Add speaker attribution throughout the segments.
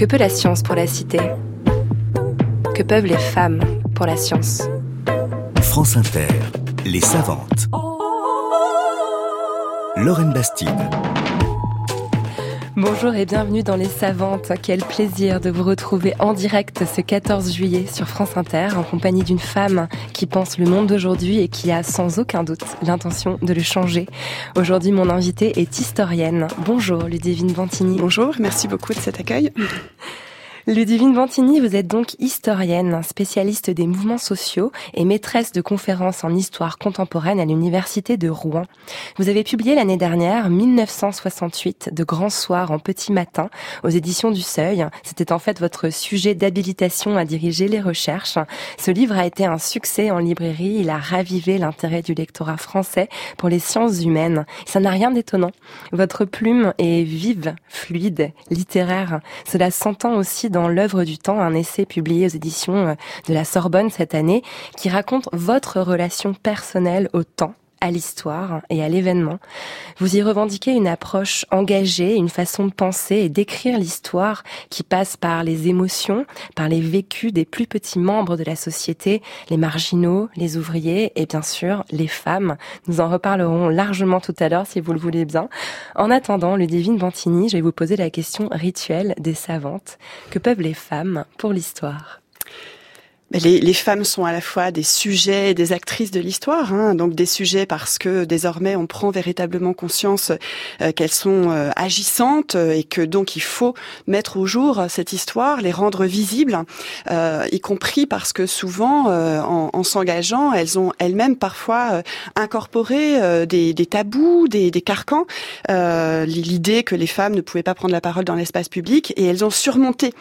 Speaker 1: Que peut la science pour la cité? Que peuvent les femmes pour la science?
Speaker 2: France Inter, les savantes. Lorraine Bastide.
Speaker 1: Bonjour et bienvenue dans Les Savantes. Quel plaisir de vous retrouver en direct ce 14 juillet sur France Inter en compagnie d'une femme qui pense le monde d'aujourd'hui et qui a sans aucun doute l'intention de le changer. Aujourd'hui, mon invitée est historienne. Bonjour Ludivine Bantini.
Speaker 3: Bonjour, merci beaucoup de cet accueil.
Speaker 1: Ludivine Vantini, vous êtes donc historienne, spécialiste des mouvements sociaux et maîtresse de conférences en histoire contemporaine à l'université de Rouen. Vous avez publié l'année dernière 1968 de grands soirs en petit matin aux éditions du Seuil. C'était en fait votre sujet d'habilitation à diriger les recherches. Ce livre a été un succès en librairie. Il a ravivé l'intérêt du lectorat français pour les sciences humaines. Ça n'a rien d'étonnant. Votre plume est vive, fluide, littéraire. Cela s'entend aussi dans L'œuvre du temps, un essai publié aux éditions euh, de la Sorbonne cette année, qui raconte votre relation personnelle au temps à l'histoire et à l'événement. Vous y revendiquez une approche engagée, une façon de penser et d'écrire l'histoire qui passe par les émotions, par les vécus des plus petits membres de la société, les marginaux, les ouvriers et bien sûr les femmes. Nous en reparlerons largement tout à l'heure si vous le voulez bien. En attendant, le divine Bantini, je vais vous poser la question rituelle des savantes. Que peuvent les femmes pour l'histoire?
Speaker 3: Les, les, femmes sont à la fois des sujets et des actrices de l'histoire, hein, donc des sujets parce que désormais on prend véritablement conscience euh, qu'elles sont euh, agissantes et que donc il faut mettre au jour cette histoire, les rendre visibles, euh, y compris parce que souvent en, en s'engageant, elles ont elles-mêmes parfois incorporé des, des, tabous, des, des carcans, l'idée que les femmes ne pouvaient pas prendre la parole dans l'espace public et elles ont surmonté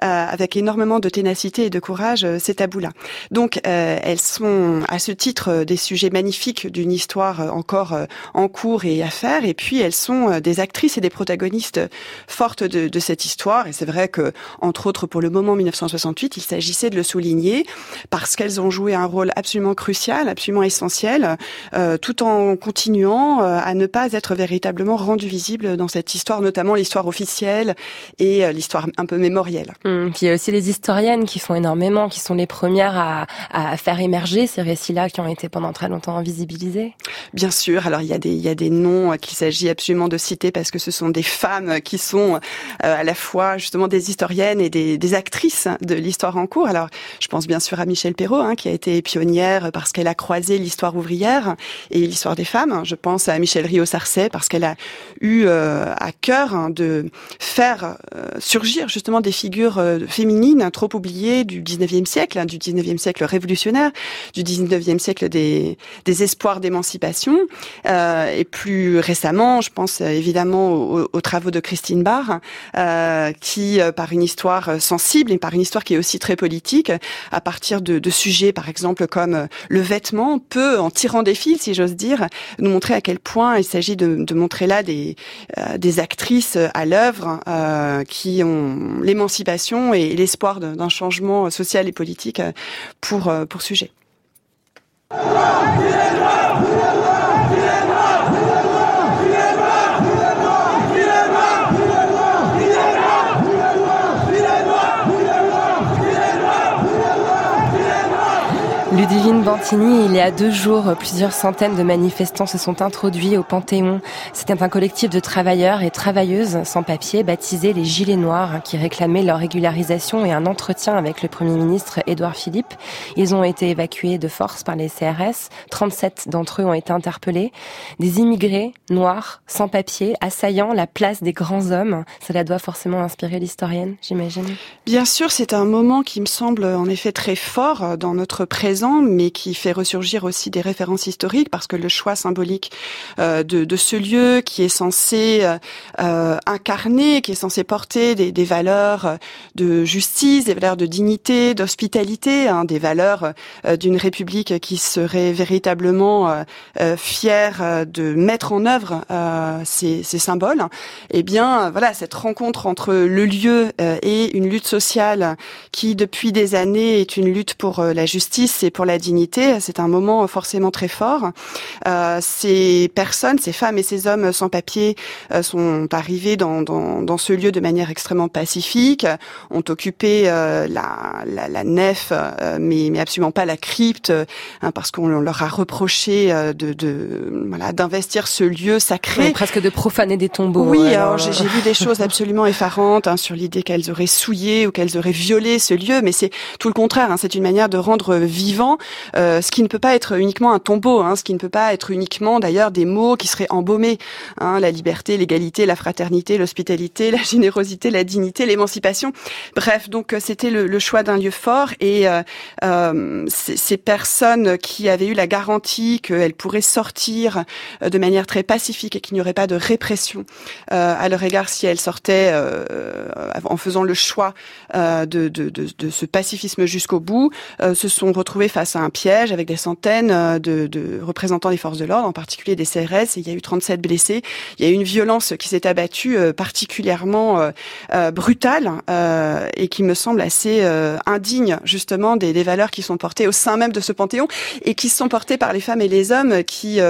Speaker 3: avec énormément de ténacité et de courage cette tabous-là. Donc, euh, elles sont à ce titre euh, des sujets magnifiques d'une histoire euh, encore en cours et à faire. Et puis, elles sont des actrices et des protagonistes fortes de, de cette histoire. Et c'est vrai que, entre autres, pour le moment 1968, il s'agissait de le souligner parce qu'elles ont joué un rôle absolument crucial, absolument essentiel, euh, tout en continuant à ne pas être véritablement rendues visibles dans cette histoire, notamment l'histoire officielle et l'histoire un peu mémorielle.
Speaker 1: Y a aussi les historiennes qui font énormément, qui sont les premières à, faire émerger ces récits-là qui ont été pendant très longtemps invisibilisés
Speaker 3: Bien sûr. Alors il y a des noms qu'il s'agit absolument de citer parce que ce sont des femmes qui sont euh, à la fois justement des historiennes et des, des actrices de l'histoire en cours. Alors je pense bien sûr à Michel Perrault hein, qui a été pionnière parce qu'elle a croisé l'histoire ouvrière et l'histoire des femmes. Je pense à Michel Rio-Sarcey parce qu'elle a eu euh, à cœur hein, de faire euh, surgir justement des figures féminines trop oubliées du 19e siècle Du 19e siècle révolutionnaire, du 19e siècle des, espoirs d'émancipation. Euh, et plus récemment, je pense euh, évidemment aux, travaux de Christine Barr, euh, qui, par une histoire sensible et par une histoire qui est aussi très politique, à partir de, sujets, par exemple, comme le vêtement, peut, en tirant des fils, si j'ose dire, nous montrer à quel point il s'agit de, montrer là des actrices à l'œuvre qui ont l'émancipation et l'espoir d'un changement social et politique pour, euh, pour sujet.
Speaker 1: Ludivine Bantini, il y a deux jours, plusieurs centaines de manifestants se sont introduits au Panthéon. C'était un collectif de travailleurs et travailleuses sans papier baptisé les Gilets Noirs qui réclamaient leur régularisation et un entretien avec le Premier ministre Édouard Philippe. Ils ont été évacués de force par les CRS. 37 d'entre eux ont été interpellés. Des immigrés noirs, sans papier, assaillant la place des grands hommes. Cela doit forcément inspirer l'historienne, j'imagine.
Speaker 3: Bien sûr, c'est un moment qui me semble en effet très fort dans notre présent mais qui fait ressurgir aussi des références historiques, parce que le choix symbolique euh, de, de, ce lieu qui est censé euh, incarner, qui est censé porter des, des, valeurs de justice, des valeurs de dignité, d'hospitalité, hein, des valeurs euh, d'une république qui serait véritablement euh, euh, fière de mettre en œuvre ces, ces, symboles, eh bien, voilà, cette rencontre entre le lieu et une lutte sociale qui, depuis des années, est une lutte pour la justice et pour la dignité. C'est un moment forcément très fort. Euh, ces personnes, ces femmes et ces hommes sans papier euh, sont arrivés dans, dans, dans, ce lieu de manière extrêmement pacifique, ont occupé la, la, la, nef, mais, mais absolument pas la crypte, hein, parce qu'on leur a reproché de, de voilà d'investir ce lieu sacré,
Speaker 1: presque de profaner des tombeaux.
Speaker 3: Oui, alors j'ai vu des choses absolument effarantes hein, sur l'idée qu'elles auraient souillé ou qu'elles auraient violé ce lieu, mais c'est tout le contraire. Hein, c'est une manière de rendre vivant euh, ce qui ne peut pas être uniquement un tombeau, hein, ce qui ne peut pas être uniquement d'ailleurs des mots qui seraient embaumés. Hein, la liberté, l'égalité, la fraternité, l'hospitalité, la générosité, la dignité, l'émancipation. Bref, donc euh, c'était le, choix d'un lieu fort et euh, ces personnes qui avaient eu la garantie qu'elles pourraient sortir de manière très pacifique et qu'il n'y aurait pas de répression à leur égard si elles sortaient en faisant le choix de, de, ce pacifisme jusqu'au bout, se sont retrouvées face à un piège avec des centaines de, de représentants des forces de l'ordre, en particulier des CRS, et il y a eu 37 blessés. Il y a eu une violence qui s'est abattue particulièrement brutale et qui me semble assez indigne justement des, des, valeurs qui sont portées au sein même de ce panthéon et qui sont portées par les femmes et les hommes qui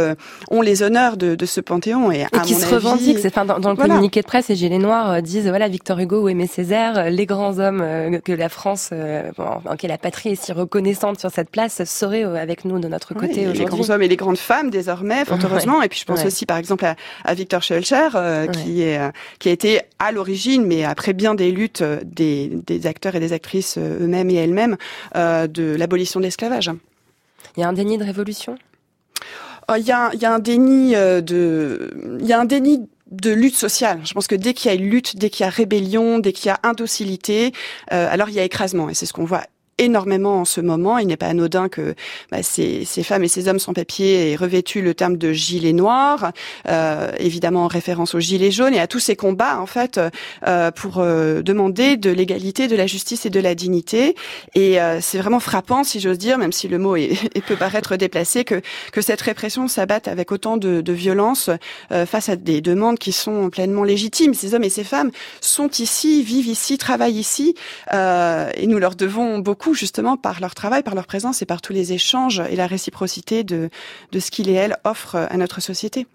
Speaker 3: ont les honneurs de, de ce panthéon et,
Speaker 1: et qui se revendiquent. Enfin, dans, dans le communiqué de presse, les Gilets Noirs disent voilà Victor Hugo ou Aimé Césaire, les grands hommes que la France, en, en la patrie est si reconnaissante sur cette place, seraient avec nous de notre côté aujourd'hui.
Speaker 3: Les grands hommes et les grandes femmes désormais, fort heureusement. Et puis je pense aussi par exemple à, à Victor Schulcher, qui est qui a été à l'origine, mais après bien des luttes des, des acteurs et des actrices eux-mêmes et elles-mêmes, euh, de l'abolition de l'esclavage.
Speaker 1: Il y a un déni de révolution?
Speaker 3: Il y, a, il y a un déni de, il y a un déni de lutte sociale. Je pense que dès qu'il y a lutte, dès qu'il y a rébellion, dès qu'il y a indocilité, euh, alors il y a écrasement. Et c'est ce qu'on voit énormément en ce moment. Il n'est pas anodin que bah, ces, ces, femmes et ces hommes sans papier aient revêtu le terme de gilet noir, euh, évidemment en référence aux gilets jaunes et à tous ces combats en fait euh, pour euh, demander de l'égalité, de la justice et de la dignité. Et euh, c'est vraiment frappant, si j'ose dire, même si le mot est, peut paraître déplacé, que que cette répression s'abatte avec autant de, de violence euh, face à des demandes qui sont pleinement légitimes. Ces hommes et ces femmes sont ici, vivent ici, travaillent ici, euh, et nous leur devons beaucoup justement par leur travail, par leur présence et par tous les échanges et la réciprocité de, ce qu'il et elle offrent à notre société.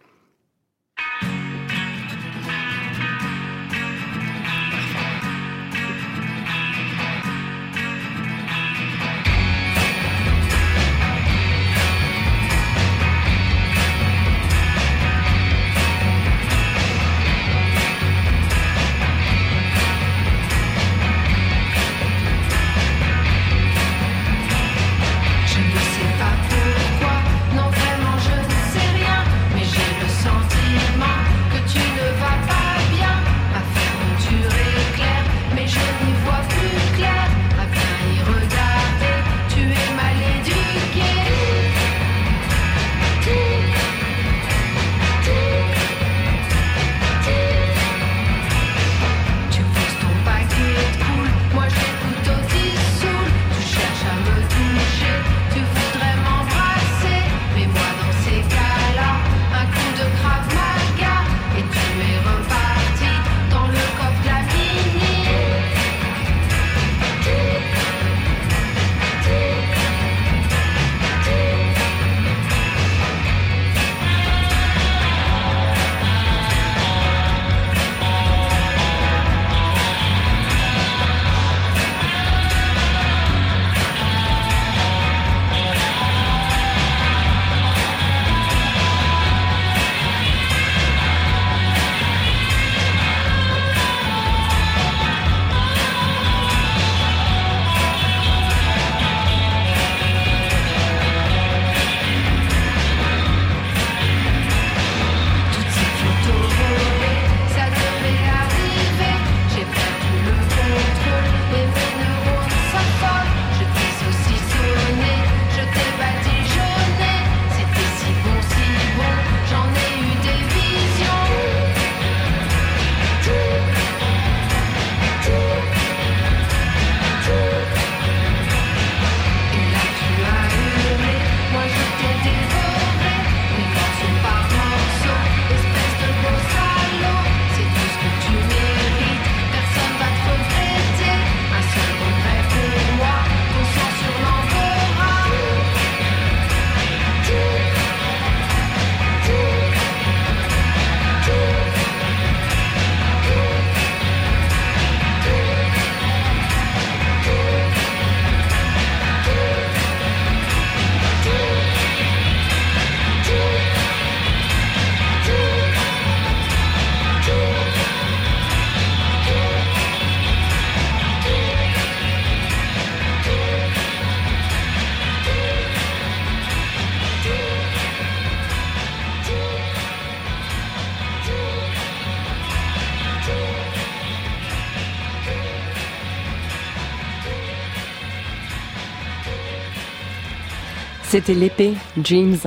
Speaker 1: C'était l'épée, Dreams.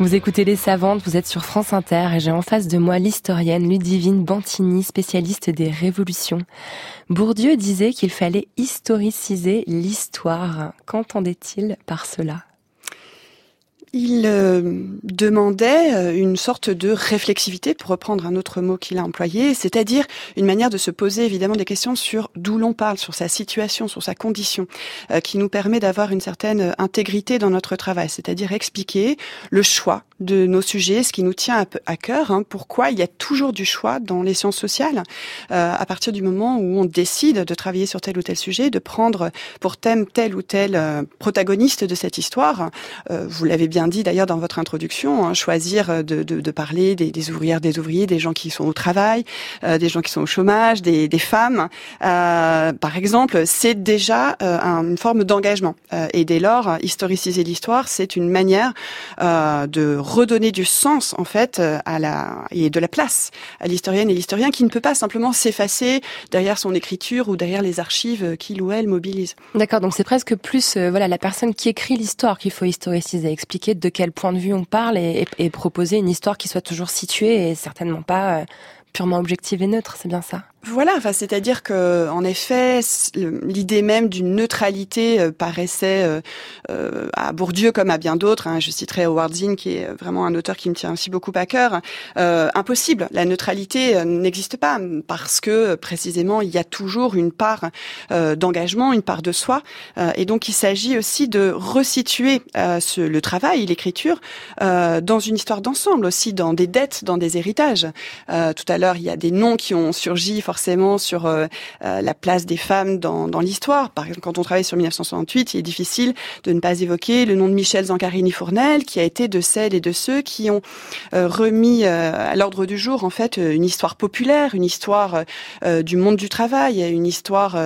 Speaker 1: Vous écoutez Les Savantes, vous êtes sur France Inter et j'ai en face de moi l'historienne Ludivine Bantini, spécialiste des révolutions. Bourdieu disait qu'il fallait historiciser l'histoire. Qu'entendait-il par cela?
Speaker 3: Il euh, demandait euh, une sorte de réflexivité, pour reprendre un autre mot qu'il a employé, c'est-à-dire une manière de se poser évidemment des questions sur d'où l'on parle, sur sa situation, sur sa condition, euh, qui nous permet d'avoir une certaine intégrité dans notre travail, c'est-à-dire expliquer le choix de nos sujets, ce qui nous tient à, cœur, hein, pourquoi il y a toujours du choix dans les sciences sociales, à partir du moment où on décide de travailler sur tel ou tel sujet, de prendre pour thème tel ou tel protagoniste de cette histoire. vous l'avez bien dit d'ailleurs dans votre introduction, hein, choisir de, de, parler des, ouvrières, des ouvriers, des gens qui sont au travail, euh, des gens qui sont au chômage, des, femmes, euh, par exemple, c'est déjà euh, une forme d'engagement. Euh, et dès lors, historiciser l'histoire, c'est une manière euh, de redonner du sens en fait à la et de la place à l'historienne et l'historien qui ne peut pas simplement s'effacer derrière son écriture ou derrière les archives qu'il ou elle mobilise.
Speaker 1: D'accord, donc c'est presque plus voilà la personne qui écrit l'histoire qu'il faut historiciser, expliquer de quel point de vue on parle et, proposer une histoire qui soit toujours située et certainement pas euh, purement objective et neutre, c'est bien ça?
Speaker 3: Voilà, enfin, c'est-à-dire que, en effet, l'idée même d'une neutralité euh, paraissait euh, euh, à Bourdieu comme à bien d'autres. Hein, je citerai Howard Zinn, qui est vraiment un auteur qui me tient aussi beaucoup à cœur. impossible, la neutralité n'existe pas parce que précisément il y a toujours une part d'engagement, une part de soi, et donc il s'agit aussi de resituer ce, le travail, l'écriture, dans une histoire d'ensemble aussi, dans des dettes, dans des héritages. tout à l'heure, il y a des noms qui ont surgi forcément sur euh, euh, la place des femmes dans, dans l'histoire. Par exemple, quand on travaille sur 1968, il est difficile de ne pas évoquer le nom de Michel Zancarini-Fournel, qui a été de celles et de ceux qui ont euh, remis à l'ordre du jour en fait une histoire populaire, une histoire du monde du travail, une histoire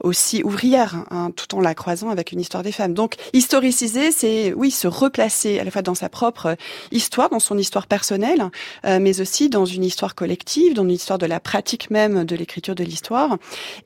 Speaker 3: aussi ouvrière, hein, tout en la croisant avec une histoire des femmes. Donc historiciser, c'est oui se replacer à la fois dans sa propre histoire, dans son histoire personnelle, mais aussi dans une histoire collective, dans une histoire de la pratique même de l'écriture de l'histoire,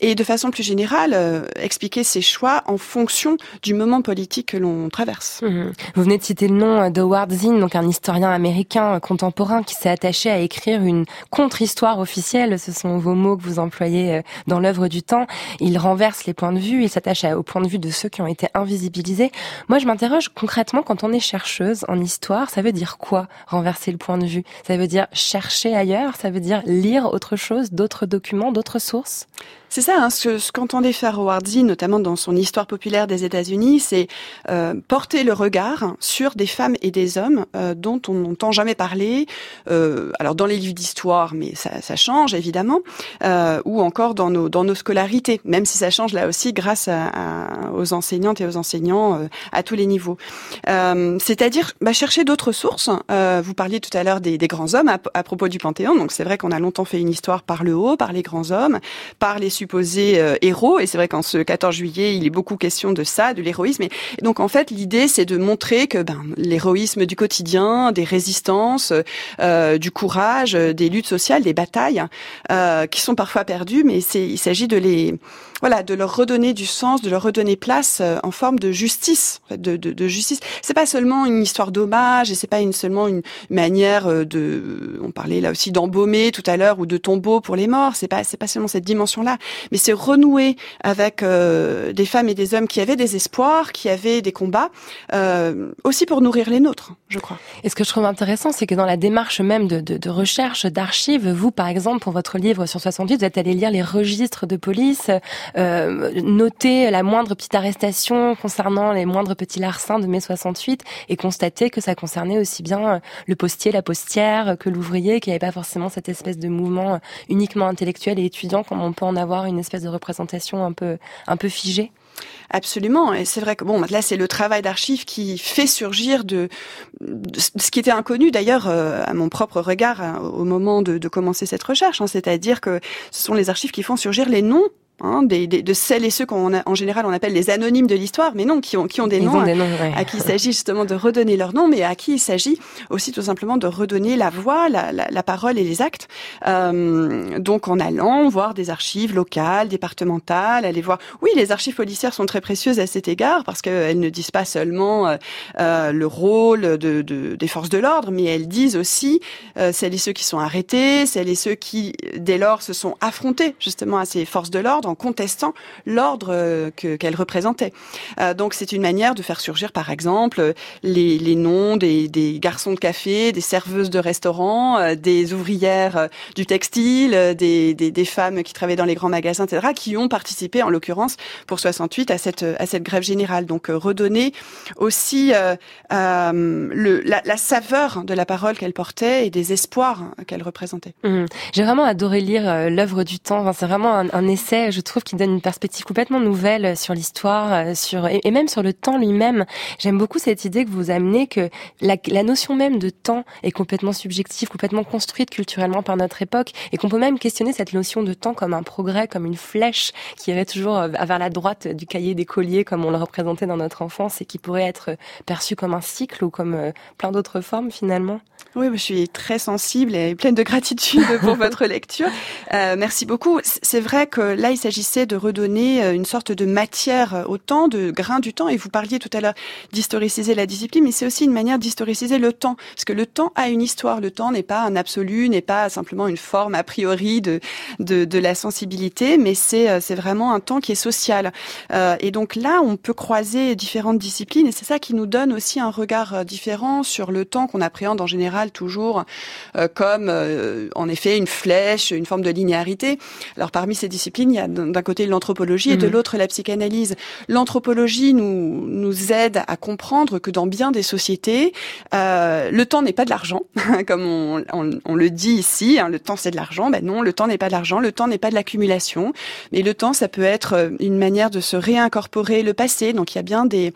Speaker 3: et de façon plus générale, euh, expliquer ses choix en fonction du moment politique que l'on traverse.
Speaker 1: Mhm. Vous venez de citer le nom d'Howard Zinn, donc un historien américain contemporain qui s'est attaché à écrire une contre-histoire officielle, ce sont vos mots que vous employez euh, dans l'œuvre du temps. Il renverse les points de vue, il s'attache au point de vue de ceux qui ont été invisibilisés. Moi, je m'interroge concrètement quand on est chercheuse en histoire, ça veut dire quoi renverser le point de vue? Ça veut dire chercher ailleurs, ça veut dire lire autre chose, d'autres documents? D'autres sources?
Speaker 3: C'est ça, hein, ce, ce qu'entendait faire Howard Zinn, notamment dans son Histoire populaire des États-Unis, c'est euh, porter le regard sur des femmes et des hommes euh, dont on n'entend jamais parler, euh, alors dans les livres d'histoire, mais ça, ça, change évidemment, euh, ou encore dans nos, dans nos scolarités, même si ça change là aussi grâce à, à, aux enseignantes et aux enseignants euh, à tous les niveaux. Euh, c'est-à-dire bah, chercher d'autres sources. vous parliez tout à l'heure des, des, grands hommes à, à propos du Panthéon, donc c'est vrai qu'on a longtemps fait une histoire par le haut, par les grands hommes, par les supposés euh, héros. Et c'est vrai qu'en ce 14 juillet, il est beaucoup question de ça, de l'héroïsme. Et donc en fait, l'idée, c'est de montrer que ben, l'héroïsme du quotidien, des résistances, euh, du courage, des luttes sociales, des batailles, euh, qui sont parfois perdues, mais il s'agit de les voilà, de leur redonner du sens, de leur redonner place euh, en forme de justice, de, de, de justice. C'est pas seulement une histoire d'hommage et c'est pas une, seulement une manière de, on parlait là aussi d'embaumer tout à l'heure ou de tombeau pour les morts. C'est pas, c'est pas seulement cette dimension-là, mais c'est renouer avec euh, des femmes et des hommes qui avaient des espoirs, qui avaient des combats, euh, aussi pour nourrir les nôtres, je crois.
Speaker 1: Et ce que je trouve intéressant, c'est que dans la démarche même de, de, de recherche, d'archives, vous, par exemple, pour votre livre sur 68, vous êtes allé lire les registres de police. Euh, noter la moindre petite arrestation concernant les moindres petits larcins de mai 68 et constater que ça concernait aussi bien le postier, la postière que l'ouvrier, qu'il n'y avait pas forcément cette espèce de mouvement uniquement intellectuel et étudiant comme on peut en avoir une espèce de représentation un peu un peu figée.
Speaker 3: Absolument, et c'est vrai que bon, là c'est le travail d'archives qui fait surgir de, ce qui était inconnu d'ailleurs euh, à mon propre regard hein, au moment de, de commencer cette recherche, hein, c'est-à-dire que ce sont les archives qui font surgir les noms hein, des, de celles et ceux qu'on en général on appelle les anonymes de l'histoire, mais non, qui ont, qui ont des noms, à qui il s'agit justement de redonner leur nom, mais à qui il s'agit aussi tout simplement de redonner la voix, la, la, la parole et les actes. Euh, donc en allant voir des archives locales, départementales, aller voir. Oui, les archives policières sont très précieuses à cet égard parce qu'elles ne disent pas seulement euh, euh le rôle de, de, des forces de l'ordre, mais elles disent aussi euh, celles et ceux qui sont arrêtés, celles et ceux qui dès lors se sont affrontés justement à ces forces de l'ordre en contestant l'ordre euh, que qu'elles représentaient. Euh, donc c'est une manière de faire surgir par exemple les, les noms des, garçons de café, des serveuses de restaurants, des ouvrières du textile, des, des, femmes qui travaillaient dans les grands magasins, etc., qui ont participé, en l'occurrence, pour 68, à cette, à cette grève générale. Donc, euh, redonner aussi euh, euh, le, la, saveur de la parole qu'elle portait et des espoirs qu'elle représentait.
Speaker 1: Mmh. J'ai vraiment adoré lire euh, l'œuvre du temps. Enfin, c'est vraiment un, essai, je trouve, qui donne une perspective complètement nouvelle sur l'histoire, sur et, même sur le temps lui-même. J'aime beaucoup cette idée que vous amenez que la, la notion même de temps est complètement subjective, complètement construite culturellement par notre époque et qu'on peut même questionner cette notion de temps comme un progrès, comme une flèche qui irait toujours euh, vers la droite du cahier des colliers comme on le représentait dans notre enfance et qui pourrait être perçu comme un cycle ou comme euh, plein d'autres formes finalement.
Speaker 3: Oui, je suis très sensible et pleine de gratitude pour votre lecture. Euh, merci beaucoup. C'est vrai que là, il s'agissait de redonner euh, une sorte de matière au temps, de grain du temps. Et vous parliez tout à l'heure d'historiciser la discipline, mais c'est aussi une manière d'historiciser le temps. Parce que le temps a une histoire. Le temps n'est pas un absolu, n'est pas simplement une forme a priori de, de, la sensibilité, mais c'est euh, c'est vraiment un temps qui est social. Euh, et donc là, on peut croiser différentes disciplines et c'est ça qui nous donne aussi un regard différent sur le temps qu'on appréhende en général toujours comme en effet une flèche, une forme de linéarité. Alors parmi ces disciplines, il y a d'un côté l'anthropologie et de mhm. l'autre la psychanalyse. L'anthropologie nous nous aide à comprendre que dans bien des sociétés, euh, le temps n'est pas de l'argent, comme on, on, on, le dit ici. Hein, le temps c'est de l'argent. Ben non, le temps n'est pas de l'argent. Le temps n'est pas de l'accumulation. Mais le temps, ça peut être une manière de se réincorporer le passé. Donc il y a bien des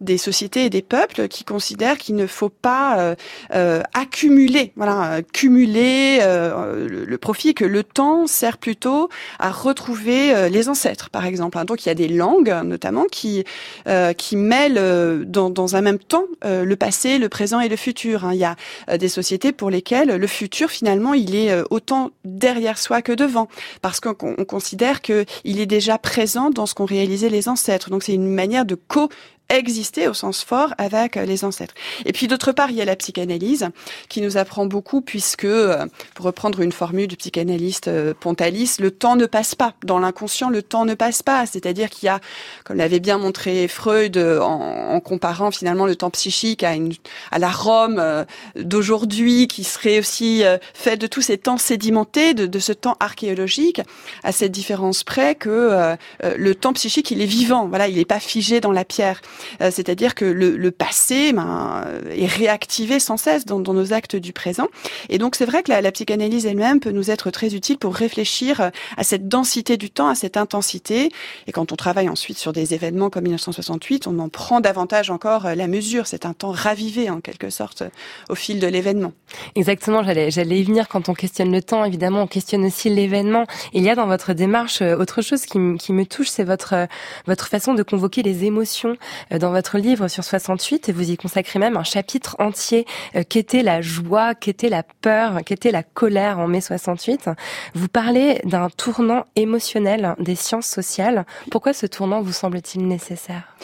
Speaker 3: des sociétés et des peuples qui considèrent qu'il ne faut pas euh, euh, accumuler, voilà, cumuler euh, le, le, profit, que le temps sert plutôt à retrouver euh, les ancêtres, par exemple. Hein. Donc il y a des langues, notamment, qui euh, qui mêlent dans, dans un même temps le passé, le présent et le futur. Hein. Il y a des sociétés pour lesquelles le futur, finalement, il est autant derrière soi que devant, parce qu'on considère que il est déjà présent dans ce qu'ont réalisé les ancêtres. Donc c'est une manière de co exister au sens fort avec les ancêtres. Et puis d'autre part, il y a la psychanalyse qui nous apprend beaucoup puisque, euh, pour reprendre une formule du psychanalyste euh, Pontalis, le temps ne passe pas. Dans l'inconscient, le temps ne passe pas. C'est-à-dire qu'il y a, comme l'avait bien montré Freud en, en, comparant finalement le temps psychique à, une, à la Rome euh, d'aujourd'hui qui serait aussi fait de tous ces temps sédimentés, de, de, ce temps archéologique, à cette différence près que le temps psychique, il est vivant. Voilà, il n'est pas figé dans la pierre. Euh, c'est-à-dire que le, le passé ben, est réactivé sans cesse dans, dans, nos actes du présent. Et donc c'est vrai que la, la psychanalyse elle-même peut nous être très utile pour réfléchir à cette densité du temps, à cette intensité. Et quand on travaille ensuite sur des événements comme 1968, on en prend davantage encore la mesure. C'est un temps ravivé en quelque sorte au fil de l'événement.
Speaker 1: Exactement, j'allais y venir quand on questionne le temps. Évidemment, on questionne aussi l'événement. Il y a dans votre démarche euh, autre chose qui, qui me touche, c'est votre euh, votre façon de convoquer les émotions. Euh, dans votre livre sur 68 et vous y consacrez même un chapitre entier euh, qu'était la joie, qu'était la peur, qu'était la colère en mai 68. Vous parlez d'un tournant émotionnel des sciences sociales. Pourquoi ce tournant vous semble-t-il nécessaire?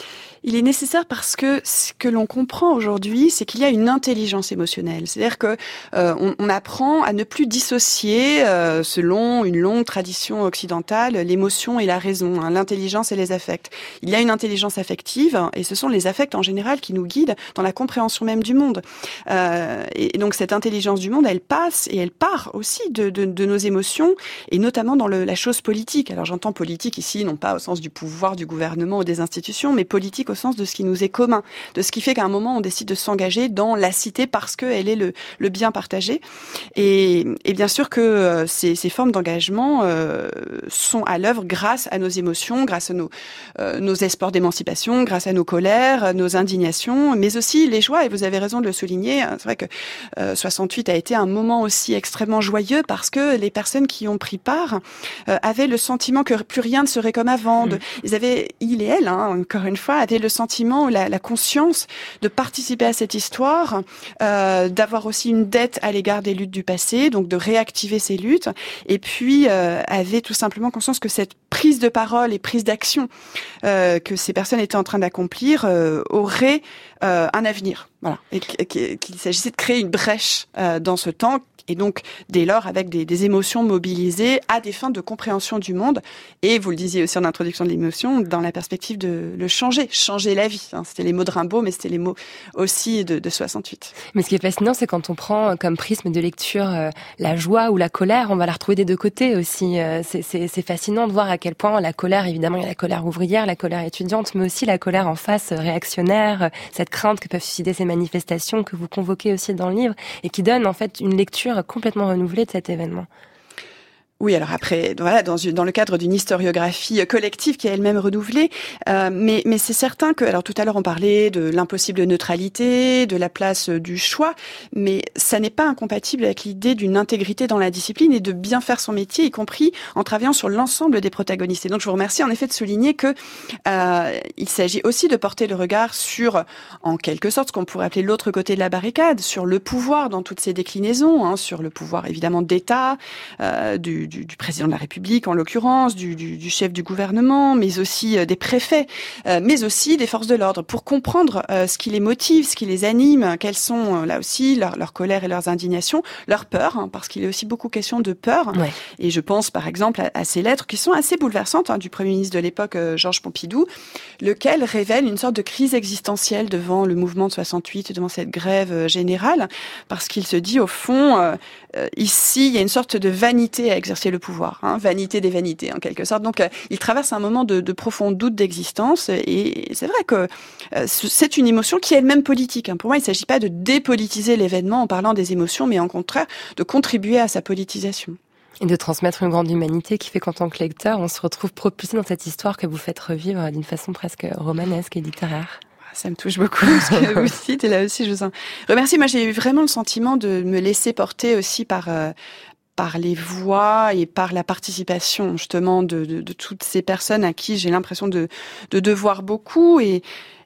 Speaker 3: Il est nécessaire parce que ce que l'on comprend aujourd'hui, c'est qu'il y a une intelligence émotionnelle. C'est-à-dire que euh, on, on, apprend à ne plus dissocier, euh, selon une longue tradition occidentale, l'émotion et la raison, hein, l'intelligence et les affects. Il y a une intelligence affective, et ce sont les affects en général qui nous guident dans la compréhension même du monde. Euh, et, donc cette intelligence du monde, elle passe et elle part aussi de, de, de nos émotions, et notamment dans le, la chose politique. Alors j'entends politique ici, non pas au sens du pouvoir du gouvernement ou des institutions, mais politique au sens de ce qui nous est commun, de ce qui fait qu'à un moment on décide de s'engager dans la cité parce qu'elle est le, le, bien partagé. Et, et, bien sûr que euh, ces, ces formes d'engagement euh, sont à l'œuvre grâce à nos émotions, grâce à nos, euh, nos espoirs d'émancipation, grâce à nos colères, nos indignations, mais aussi les joies. Et vous avez raison de le souligner. C'est vrai que 68 a été un moment aussi extrêmement joyeux parce que les personnes qui ont pris part avaient le sentiment que plus rien ne serait comme avant. De, mmh. ils avaient, il et elle, hein, encore une fois, avaient le sentiment, la, la conscience de participer à cette histoire, euh, d'avoir aussi une dette à l'égard des luttes du passé, donc de réactiver ces luttes, et puis euh, avaient tout simplement conscience que cette prise de parole et prise d'action euh, que ces personnes étaient en train d'accomplir euh, aurait un avenir. Voilà, qu'il s'agissait de créer une brèche euh, dans ce temps et donc dès lors avec des, émotions mobilisées à des fins de compréhension du monde et vous le disiez aussi en introduction de l'émotion dans la perspective de le changer, changer la vie. Hein. C'était les mots de Rimbaud, mais c'était les mots aussi de, de, 68.
Speaker 1: Mais ce qui est fascinant, c'est quand on prend comme prisme de lecture euh, la joie ou la colère, on va la retrouver des deux côtés aussi. Euh, c'est fascinant de voir à quel point la colère, évidemment, il y a la colère ouvrière, la colère étudiante, mais aussi la colère en face réactionnaire, cette crainte que peuvent susciter ces manifestations que vous convoquez aussi dans le livre et qui donne en fait une lecture complètement renouvelée de cet événement.
Speaker 3: Oui, alors après, voilà, dans, dans le cadre d'une historiographie collective qui est elle-même renouvelée, euh, mais, mais c'est certain que, alors tout à l'heure on parlait de l'impossible neutralité, de la place du choix, mais ça n'est pas incompatible avec l'idée d'une intégrité dans la discipline et de bien faire son métier, y compris en travaillant sur l'ensemble des protagonistes. Et donc je vous remercie en effet de souligner que euh, il s'agit aussi de porter le regard sur, en quelque sorte, ce qu'on pourrait appeler l'autre côté de la barricade, sur le pouvoir dans toutes ses déclinaisons, hein, sur le pouvoir évidemment d'État, euh, du du, président de la République en l'occurrence, du, du, chef du gouvernement, mais aussi euh, des préfets, euh, mais aussi des forces de l'ordre, pour comprendre euh, ce qui les motive, ce qui les anime, quelles sont là aussi leurs leur colère et leurs indignations, leur peur, hein, parce qu'il est aussi beaucoup question de peur.
Speaker 1: Ouais.
Speaker 3: Et je pense par exemple à, ces lettres qui sont assez bouleversantes hein, du Premier ministre de l'époque, Georges Pompidou, lequel révèle une sorte de crise existentielle devant le mouvement de 68, devant cette grève générale, parce qu'il se dit au fond, ici, il y a une sorte de vanité à exercer le pouvoir, hein, vanité des vanités en quelque sorte. Donc euh, il traverse un moment de, profond doute d'existence et c'est vrai que euh, c'est une émotion qui est elle-même politique. Hein. Pour moi, il ne s'agit pas de dépolitiser l'événement en parlant des émotions, mais en contraire de contribuer à sa politisation.
Speaker 1: Et de transmettre une grande humanité qui fait qu'en tant que lecteur, on se retrouve propulsé dans cette histoire que vous faites revivre d'une façon presque romanesque et littéraire
Speaker 3: ça me touche beaucoup ce que vous dites et là aussi je vous en remercie. Moi j'ai eu vraiment le sentiment de me laisser porter aussi par euh, par les voix et par la participation justement de, de, de toutes ces personnes à qui j'ai l'impression de, de devoir beaucoup et,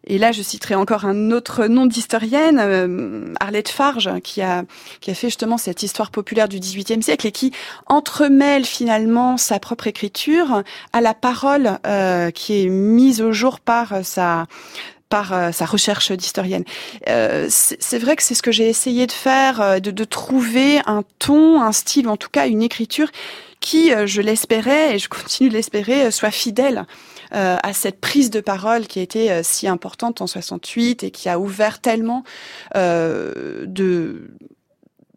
Speaker 3: et là, je citerai encore un autre nom d'historienne, euh, Arlette Farge, qui a, qui a fait justement cette histoire populaire du XVIIIe siècle et qui entremêle finalement sa propre écriture à la parole euh, qui est mise au jour par sa, par euh, sa recherche d'historienne. Euh, c'est vrai que c'est ce que j'ai essayé de faire, euh, de, de, trouver un ton, un style, en tout cas une écriture qui, je l'espérais et je continue de l'espérer, soit fidèle à cette prise de parole qui a été si importante en 68 et qui a ouvert tellement de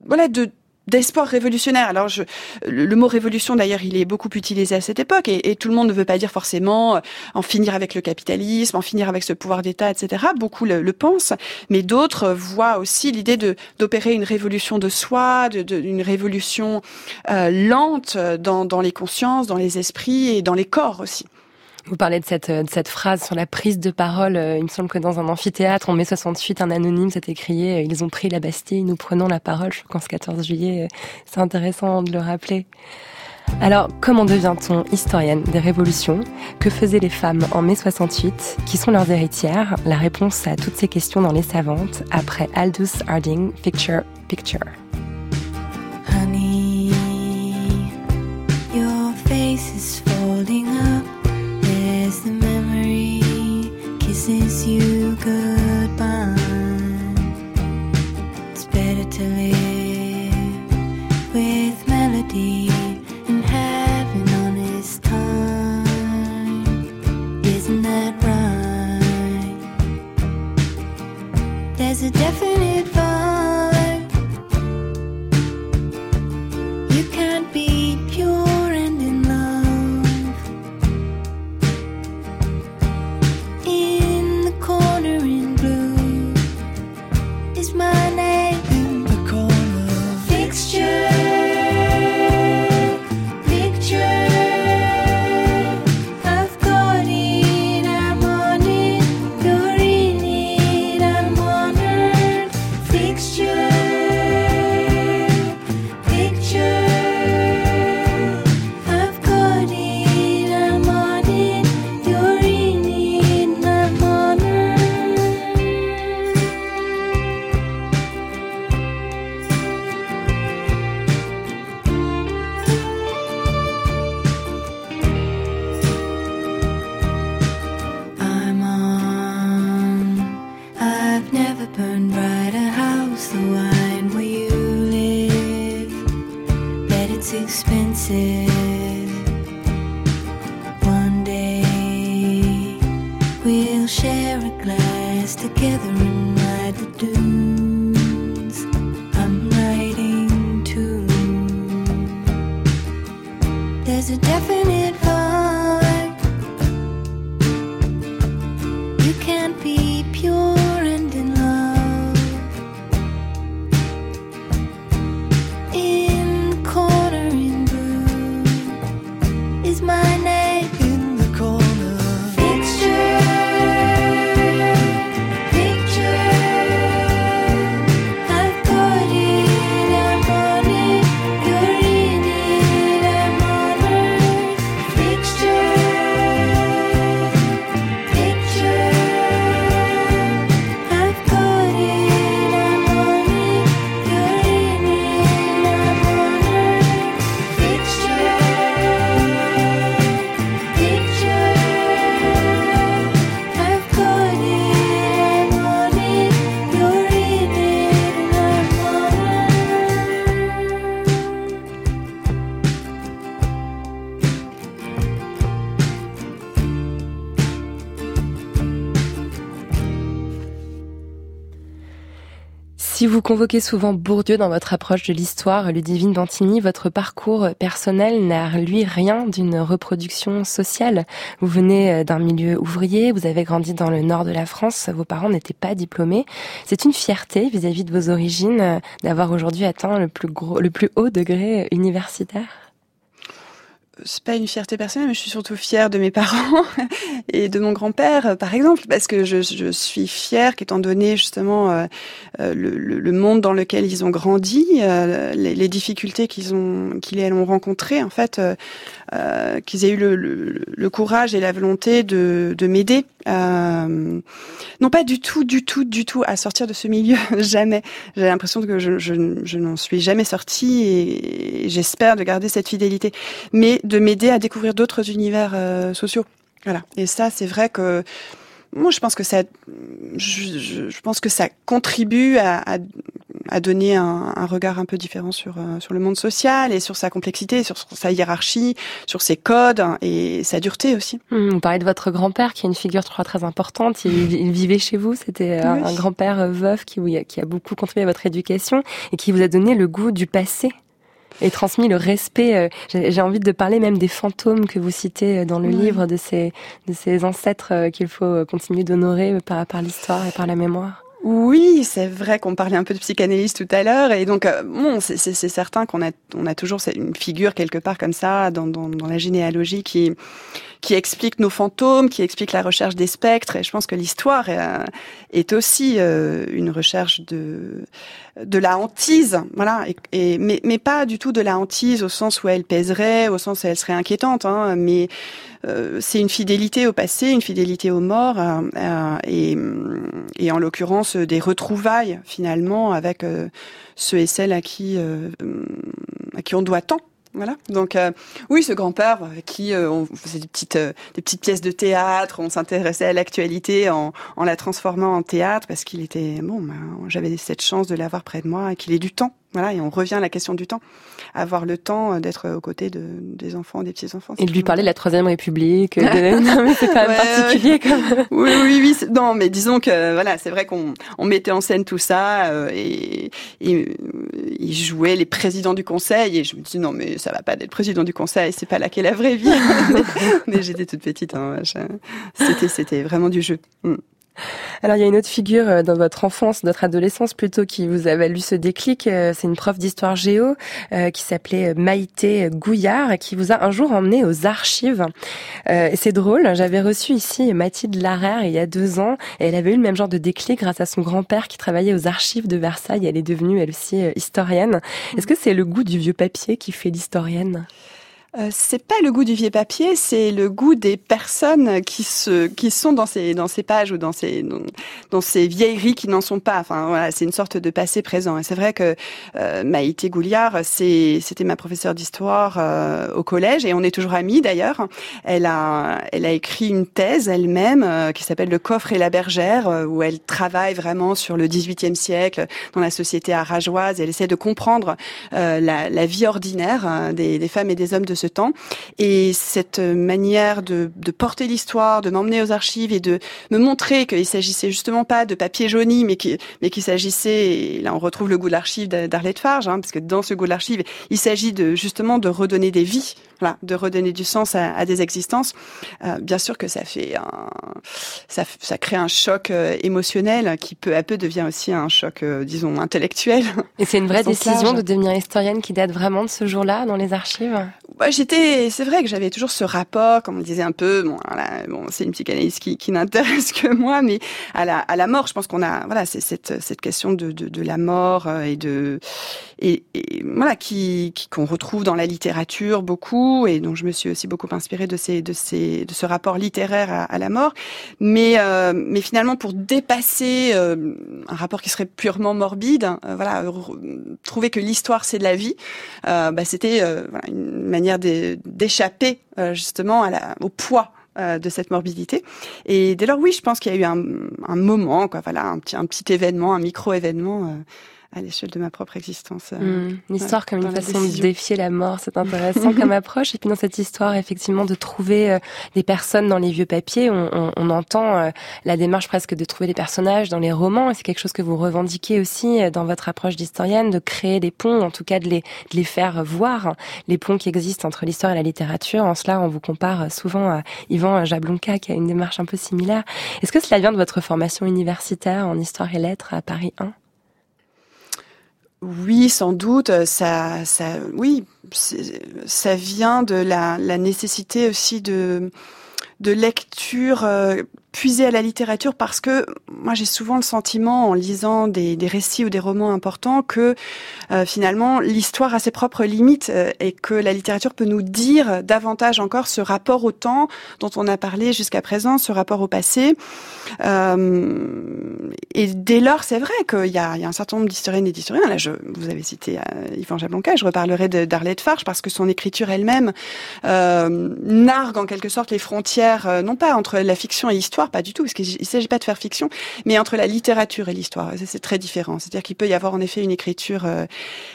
Speaker 3: voilà de d'espoir révolutionnaire. Alors, je, le, mot révolution, d'ailleurs, il est beaucoup utilisé à cette époque, et, et, tout le monde ne veut pas dire forcément euh, en finir avec le capitalisme, en finir avec ce pouvoir d'État, etc. Beaucoup le, le pensent, mais d'autres voient aussi l'idée de d'opérer une révolution de soi, de, de, une révolution euh, lente dans, dans les consciences, dans les esprits et dans les corps aussi.
Speaker 1: Vous parlez de cette, de cette phrase sur la prise de parole. Euh, il me semble que dans un amphithéâtre, en mai 68, un anonyme s'est écrié euh, Ils ont pris la Bastille, nous prenons la parole. Je crois qu'en ce 14 juillet, euh, c'est intéressant de le rappeler. Alors, comment devient-on historienne des révolutions? Que faisaient les femmes en mai 68 Qui sont leurs héritières? La réponse à toutes ces questions dans Les Savantes, après Aldous Harding, Picture, Picture.
Speaker 4: expensive.
Speaker 1: Si vous convoquez souvent Bourdieu dans votre approche de l'histoire, Ludivine Bantini, votre parcours personnel n'a lui rien d'une reproduction sociale. Vous venez euh, d'un milieu ouvrier, vous avez grandi dans le nord de la France, vos parents n'étaient pas diplômés. C'est une fierté vis-à-vis de vos origines euh, d'avoir aujourd'hui atteint le plus gros, le plus haut degré universitaire?
Speaker 3: C'est pas une fierté personnelle, mais je suis surtout fière de mes parents et de mon grand-père, par exemple, parce que je, je suis fière qu'étant donné justement euh, euh, le, le- monde dans lequel ils ont grandi, euh, les, les difficultés qu'ils ont, qu'ils ont rencontrées, en fait, euh, qu'ils aient eu le, le- le courage et la volonté de, de m'aider. Euh, non pas du tout, du tout, du tout à sortir de ce milieu, jamais. J'ai l'impression que je, je, je n'en suis jamais sortie et j'espère de garder cette fidélité mais de m'aider à découvrir d'autres univers euh, sociaux. Voilà. Et ça, c'est vrai que moi, je pense que ça, je, je- je pense que ça contribue à, à, à donner un, un regard un peu différent sur euh, sur le monde social et sur sa complexité, sur sa hiérarchie, sur ses codes et sa dureté aussi.
Speaker 1: Hum, Vous parlez de votre grand-père qui est une figure, je crois, très importante. Il, il vivait chez vous. C'était euh,
Speaker 3: Oui.
Speaker 1: un grand-père euh, veuf qui, a beaucoup contribué à votre éducation et qui vous a donné le goût du passé et transmis le respect. J'ai envie de parler même des fantômes que vous citez dans le
Speaker 3: Oui.
Speaker 1: livre, de ces, de ces ancêtres qu'il faut continuer d'honorer par, par l'histoire et par la mémoire.
Speaker 3: Oui, c'est vrai qu'on parlait un peu de psychanalyse tout à l'heure, et donc euh, bon, c'est- certain qu'on a on a toujours une figure quelque part comme ça dans, dans, dans la généalogie qui qui explique nos fantômes, qui explique la recherche des spectres, et je pense que l'histoire euh, est aussi euh, une recherche de de la hantise, voilà, et, et- mais mais pas du tout de la hantise au sens où elle pèserait, au sens où elle serait inquiétante, hein, mais c'est une fidélité au passé, une fidélité aux morts, euh, euh, et, et en l'occurrence euh, des retrouvailles finalement avec euh, ceux et celles à qui euh, à qui on doit tant. Voilà. Donc euh, oui, ce grand-père qui euh, on faisait des petites euh, des petites pièces de théâtre, on s'intéressait à l'actualité en, en la transformant en théâtre parce qu'il était bon. ben, J'avais cette chance de l'avoir près de moi et qu'il ait du temps. Voilà. Et on revient à la question du temps, avoir le temps euh, d'être aux côtés de, des enfants, des petits enfants.
Speaker 1: Et de lui parler de la Troisième République. de- Non, mais c'est même
Speaker 3: Ouais,
Speaker 1: particulier comme...
Speaker 3: oui, oui, oui. Non, mais disons que voilà, c'est vrai qu'on on mettait en scène tout ça euh, et, et euh, il jouait les présidents du conseil et je me dis non mais ça va pas d'être président du conseil, c'est pas là qu'est la vraie vie. mais j'étais toute petite, hein, c'était c'était vraiment du jeu. Mm.
Speaker 1: Alors il y a une autre figure euh, dans votre enfance, notre adolescence plutôt, qui vous a valu ce déclic. euh, C'est une prof d'histoire géo euh, qui s'appelait Maïté Gouillard, et qui vous a un jour emmené aux archives. Et c'est drôle, j'avais reçu ici Mathilde Larère il y a deux ans, et elle avait eu le même genre de déclic grâce à son grand-père qui travaillait aux archives de Versailles. Elle est devenue elle aussi historienne. Est-ce que c'est le goût du vieux papier qui fait l'historienne?
Speaker 3: Euh, c'est pas le goût du vieux papier, c'est le goût des personnes qui se qui sont dans ces dans ces pages ou dans ces dans, ces vieilleries qui n'en sont pas. Enfin voilà, c'est une sorte de passé présent. Et c'est vrai que euh, Maïté Gouliard, c'est c'était ma professeure d'histoire euh, au collège et on est toujours amis d'ailleurs. Elle a elle a écrit une thèse elle-même euh, qui s'appelle Le coffre et la bergère euh, où elle travaille vraiment sur le XVIIIe siècle dans la société arageoise. Elle essaie de comprendre euh, la, la vie ordinaire des, des femmes et des hommes de ce temps. Et cette manière de, de porter l'histoire, de m'emmener aux archives et de me montrer qu'il s'agissait justement pas de papier jauni, mais qu'il mais s'agissait, et là on retrouve le goût de l'archive d'Arlette Farge, hein, parce que dans ce goût de l'archive, il s'agit de justement de redonner des vies, voilà, de redonner du sens à, à des existences. Euh, bien sûr que ça fait un, ça, ça crée un choc euh, émotionnel qui peu à peu devient aussi un choc, euh, disons, intellectuel.
Speaker 1: Et c'est une vraie décision
Speaker 3: large.
Speaker 1: de devenir historienne qui date vraiment de ce jour-là dans les archives?
Speaker 3: J'étais, c'est vrai que j'avais toujours ce rapport, comme on disait un peu, bon, voilà, bon, c'est une psychanalyse qui, qui n'intéresse que moi, mais à la, à la mort, je pense qu'on a, voilà, c'est cette, cette question de, de, de la mort euh, et de, et, et voilà, qui, qu'on retrouve dans la littérature beaucoup, et dont je me suis aussi beaucoup inspirée de ces, de ces, de ce rapport littéraire à, à la mort, mais, euh, mais finalement pour dépasser euh, un rapport qui serait purement morbide, euh, voilà, trouver que l'histoire c'est de la vie, euh, bah, c'était euh, voilà, une manière d'échapper euh, justement au poids euh, de cette morbidité. Et dès lors, oui, je pense qu'il y a eu un, un moment, quoi, voilà, un petit, un petit événement, un micro-événement euh, à l'échelle de ma propre existence. euh.
Speaker 1: Hmm, L'histoire comme une façon de défier la mort, c'est intéressant comme approche. Et puis dans cette histoire, effectivement, de trouver euh, des personnes dans les vieux papiers, on, on- on entend euh, la démarche presque de trouver des personnages dans les romans. Et c'est quelque chose que vous revendiquez aussi euh, dans votre approche d'historienne, de créer des ponts, en tout cas de les, de les faire voir, les ponts qui existent entre l'histoire et la littérature. En cela, on vous compare souvent à Yvan Jablonka, qui a une démarche un peu similaire. Est-ce que cela vient de votre formation universitaire en histoire et lettres à Paris 1
Speaker 3: Oui, sans doute. euh, Ça, ça, oui, ça vient de la, la nécessité aussi de de lecture euh, puisée à la littérature parce que moi j'ai souvent le sentiment en lisant des, des récits ou des romans importants que euh, finalement l'histoire a ses propres limites euh, et que la littérature peut nous dire davantage encore ce rapport au temps dont on a parlé jusqu'à présent, ce rapport au passé. Euh, et dès lors, c'est vrai qu'il y y a un certain nombre d'historiennes et d'historiens. Là, je, vous avez cité euh, Yvan Jablonka, je reparlerai d'Arlette Farge parce que son écriture elle-même euh, nargue en quelque sorte les frontières, euh, non pas entre la fiction et l'histoire, pas du tout, parce qu'il ne s'agit pas de faire fiction, mais entre la littérature et l'histoire. C'est très différent. C'est-à-dire qu'il peut y avoir en effet une écriture euh,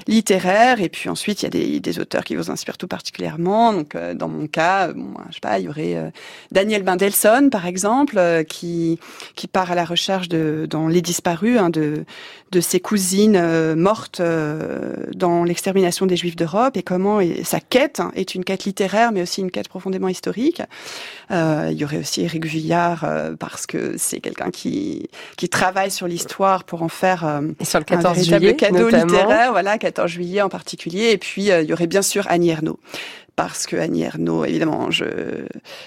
Speaker 3: littéraire, et puis ensuite il y a des, auteurs qui vous inspirent tout particulièrement. Donc euh, dans mon cas, bon, je sais pas, il y aurait Daniel Bendelson par exemple, qui qui part à la recherche de dans Les Disparus hein, de de ses cousines euh, mortes euh, dans l'extermination des Juifs d'Europe et comment sa quête est une quête littéraire mais aussi une quête profondément historique. Euh, il y aurait aussi Éric Vuillard parce que c'est quelqu'un qui qui travaille sur l'histoire pour en faire
Speaker 1: Et sur le
Speaker 3: un
Speaker 1: 14
Speaker 3: véritable
Speaker 1: juillet,
Speaker 3: cadeau
Speaker 1: notamment.
Speaker 3: littéraire, voilà, 14 juillet en particulier. Et puis il y aurait bien sûr Annie Ernaux. Parce que Annie Ernaux, évidemment, je,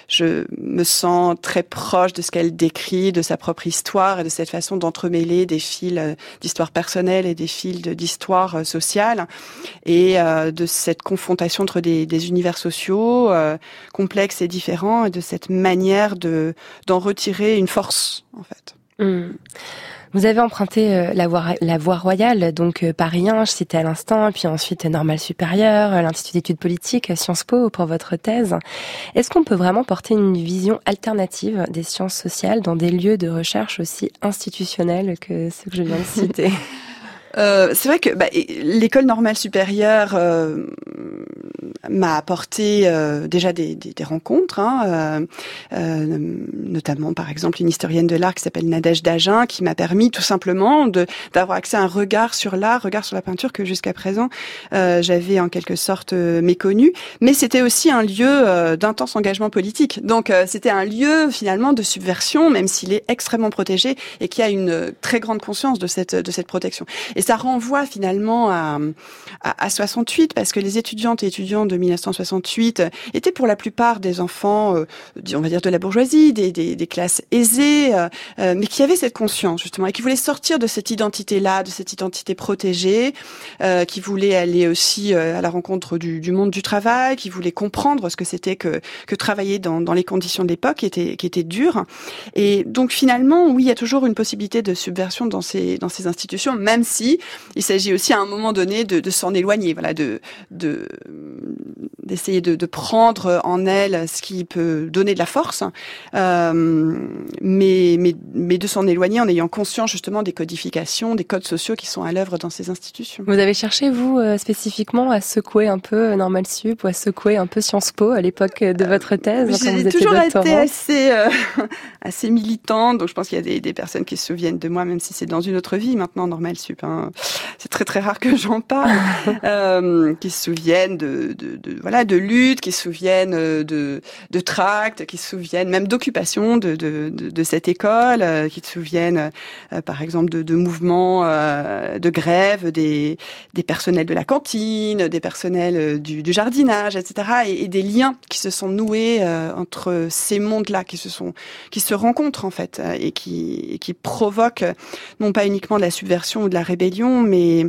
Speaker 3: je me sens très proche de ce qu'elle décrit, de sa propre histoire et de cette façon d'entremêler des fils euh, d'histoire personnelle et des fils d'histoire euh, sociale et euh, de cette confrontation entre des, des univers sociaux complexes et différents et de cette manière de d'en retirer une force, en fait.
Speaker 1: Hmm. Vous avez emprunté euh, la, voie, la voie royale, donc euh, Paris 1, je citais à l'instant, puis ensuite euh, Normale Supérieure, l'Institut d'études politiques, Sciences Po pour votre thèse. Est-ce qu'on peut vraiment porter une vision alternative des sciences sociales dans des lieux de recherche aussi institutionnels que ceux que je viens de citer?
Speaker 3: Euh, c'est vrai que bah, l'école normale supérieure euh, m'a apporté euh, déjà des, des, des rencontres, hein, euh, euh, notamment par exemple une historienne de l'art qui s'appelle Nadège Dagen, qui m'a permis tout simplement d'avoir accès à un regard sur l'art, regard sur la peinture que jusqu'à présent j'avais en quelque sorte méconnu. Mais c'était aussi un lieu d'intense engagement politique. Donc c'était un lieu finalement de subversion, même s'il est extrêmement protégé et qui a une très grande conscience de cette de cette protection. Ça renvoie finalement à, à, à 68 parce que les étudiantes et étudiants de 1968 étaient pour la plupart des enfants, euh, on va dire de la bourgeoisie, des, des, des classes aisées, euh, euh, mais qui avaient cette conscience justement et qui voulaient sortir de cette identité-là, de cette identité protégée, euh, qui voulaient aller aussi euh, à la rencontre du, du monde du travail, qui voulaient comprendre ce que c'était que, que travailler dans, dans les conditions de l'époque qui étaient, qui étaient dures. Et donc finalement, oui, il y a toujours une possibilité de subversion dans ces, dans ces institutions, même si il s'agit aussi à un moment donné de, de s'en éloigner, voilà, de, de d'essayer de, de prendre en elle ce qui peut donner de la force, euh, mais, mais, mais de s'en éloigner en ayant conscience justement des codifications, des codes sociaux qui sont à l'œuvre dans ces institutions.
Speaker 1: Vous avez cherché, vous, euh, spécifiquement, à secouer un peu euh, Normal Sup ou à secouer un peu Sciences Po à l'époque de votre thèse,
Speaker 3: J'ai toujours été assez, assez militante, donc je pense qu'il y a des, des personnes qui se souviennent de moi, même si c'est dans une autre vie maintenant, normal sup. Hein. C'est très très rare que j'en parle, euh, qui se souviennent de, de, de voilà de lutte, qui se souviennent euh, de, de tracts, qui se souviennent même d'occupation de, de, de, cette école, euh, qui se souviennent euh, par exemple de, de mouvements de grève des, des personnels de la cantine, des personnels du, du jardinage, etc. Et, et des liens qui se sont noués entre ces mondes-là, qui se sont, qui se rencontrent en fait, et qui, et qui provoquent non pas uniquement de la subversion ou de la rébellion, mais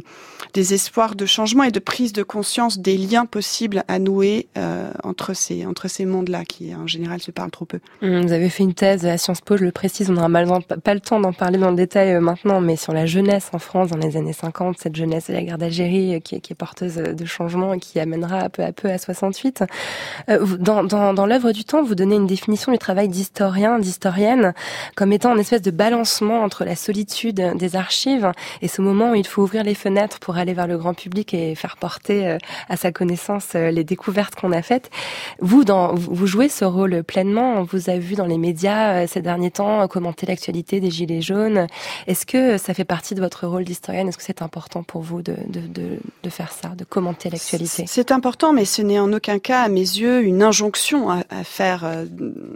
Speaker 3: des espoirs de changement et de prise de conscience des liens possibles à nouer euh, entre ces entre ces mondes-là, qui en général se parlent trop peu.
Speaker 1: Hum, Vous avez fait une thèse à Sciences Po, je le précise, on n'aura malheureusement pas le temps d'en parler dans le détail euh, maintenant, mais sur la jeunesse en France dans les années 50, cette jeunesse de la guerre d'Algérie euh, qui, qui est porteuse de changement et qui amènera peu à peu à 68. Euh, vous- Dans, dans, dans l'œuvre du temps, vous donnez une définition du travail d'historien, d'historienne, comme étant une espèce de balancement entre la solitude des archives et ce moment il faut ouvrir les fenêtres pour aller vers le grand public et faire porter euh, à sa connaissance euh, les découvertes qu'on a faites. Vous, vous jouez ce rôle pleinement. On vous a vu dans les médias euh, ces derniers temps commenter l'actualité des Gilets jaunes. Est-ce que ça fait partie de votre rôle d'historienne? Est-ce que c'est important pour vous de, faire ça, de commenter l'actualité?
Speaker 3: C'est important, mais ce n'est en aucun cas, à mes yeux, une injonction à, faire,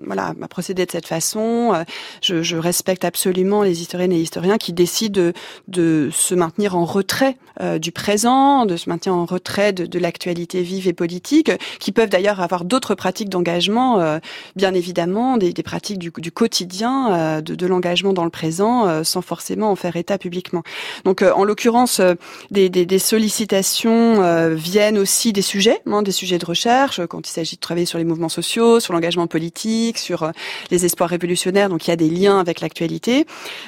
Speaker 3: voilà, procéder de cette façon. Je, respecte absolument les historiennes et historiens qui décident de, de se maintenir en retrait euh, du présent, de se maintenir en retrait de, l'actualité vive et politique, qui peuvent d'ailleurs avoir d'autres pratiques d'engagement, euh, bien évidemment, des, pratiques du, quotidien, euh, de, l'engagement dans le présent, sans forcément en faire état publiquement. Donc, en l'occurrence, des, sollicitations viennent aussi des sujets, hein, des sujets de recherche, quand il s'agit de travailler sur les mouvements sociaux, sur l'engagement politique, sur les espoirs révolutionnaires. Donc, il y a des liens avec l'actualité.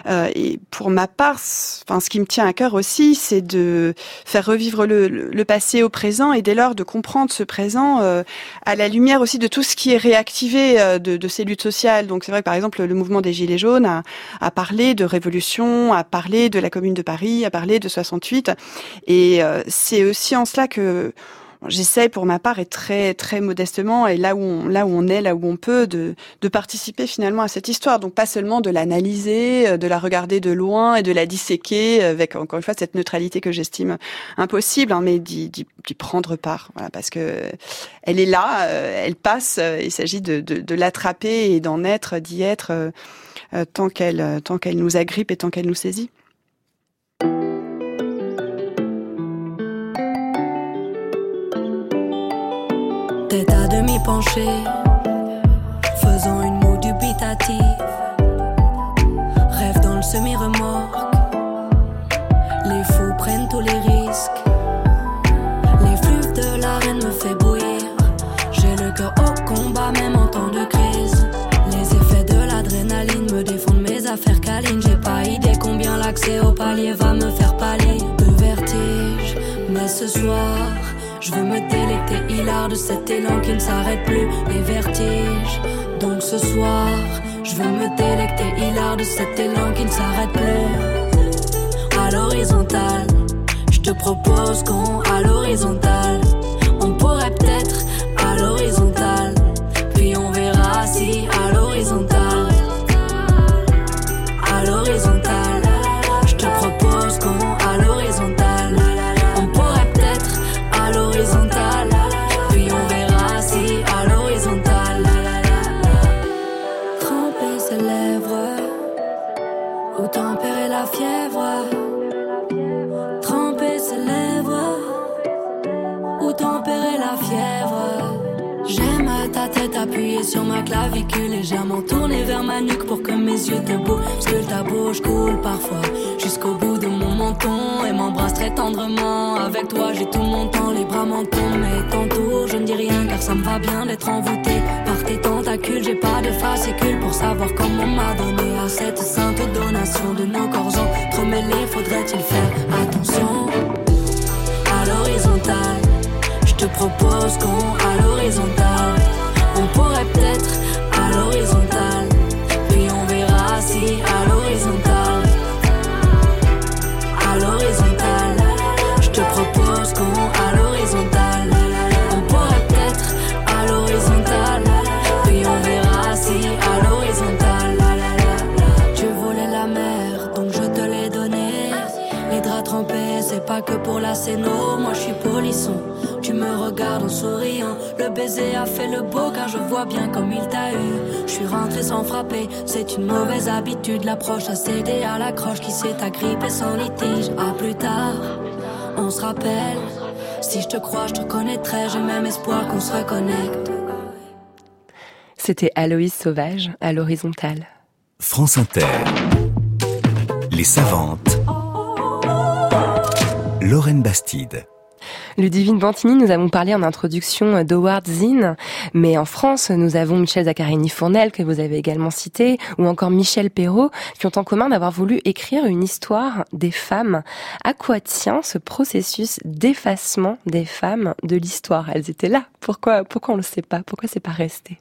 Speaker 3: Et pour ma part, enfin, ce qui me tient à cœur aussi, c'est de faire revivre le, le- passé au présent et dès lors de comprendre ce présent euh, à la lumière aussi de tout ce qui est réactivé euh, de, de ces luttes sociales. Donc, c'est vrai que par exemple, le mouvement des Gilets jaunes a, a parlé de révolution, a parlé de la Commune de Paris, a parlé de 68. Et euh, c'est aussi en cela que j'essaie pour ma part et très très modestement et là où on, là où on est, là où on peut, de, de participer finalement à cette histoire. Donc pas seulement de l'analyser, euh, de la regarder de loin et de la disséquer avec encore une fois cette neutralité que j'estime impossible, hein, mais d'y, d'y, d'y prendre part. Voilà, parce que elle est là, euh, elle passe. euh, il s'agit de, de, de l'attraper et d'en être, d'y être euh, tant qu'elle tant qu'elle nous agrippe et tant qu'elle nous saisit.
Speaker 5: Tête à demi penchée, faisant une moue dubitative. Rêve dans le semi-remorque, les fous prennent tous les risques. Les flux de l'arène me fait bouillir. J'ai le cœur au combat, même en temps de crise. Les effets de l'adrénaline me défendent mes affaires câlines. J'ai pas idée combien l'accès au palier va me faire pâlir de vertige. Mais ce soir, je veux me délecter hilar de cet élan qui ne s'arrête plus, les vertiges. Donc ce soir, je veux me délecter hilar de cet élan qui ne s'arrête plus. À l'horizontale, je te propose qu'on à l'horizontale. Clavicule, légèrement tournée vers ma nuque pour que mes yeux te bougent. que ta bouche coule parfois jusqu'au bout de mon menton et m'embrasse très tendrement. Avec toi, j'ai tout mon temps, les bras m'en mais tantôt je ne dis rien car ça me va bien d'être envoûté par tes tentacules. J'ai pas de fascicule pour savoir comment m'a donné à cette sainte donation de nos corps entremêlés. Faudrait-il faire attention à l'horizontale? Je te propose qu'on à l'horizontale. On pourrait peut-être à l'horizontale. Puis on verra si à l'horizontale. À l'horizontale. Je te propose qu'on à l'horizontale. On pourrait peut-être à l'horizontale. Puis on verra si à l'horizontale. Tu voulais la mer, donc je te l'ai donné. Les draps trempés, c'est pas que pour la scéno. Moi je suis polisson. Me regardes en souriant. Le baiser a fait le beau car je vois bien comme il t'a eu. Je suis rentré sans frapper. C'est une mauvaise habitude. L'approche a cédé à l'accroche qui s'est agrippée sans litige. À plus tard, on se rappelle. Si je te crois, je te connaîtrai. J'ai même espoir qu'on se reconnecte.
Speaker 1: C'était Aloïs Sauvage à l'horizontale.
Speaker 2: France Inter. Les savantes. Lorraine Bastide.
Speaker 1: Ludivine Bantini, nous avons parlé en introduction d'Howard Zinn, mais en France, nous avons Michel Zaccarini-Fournel, que vous avez également cité, ou encore Michel Perrault, qui ont en commun d'avoir voulu écrire une histoire des femmes. À quoi tient ce processus d'effacement des femmes de l'histoire? Elles étaient là. Pourquoi, pourquoi on ne le sait pas? Pourquoi c'est pas resté?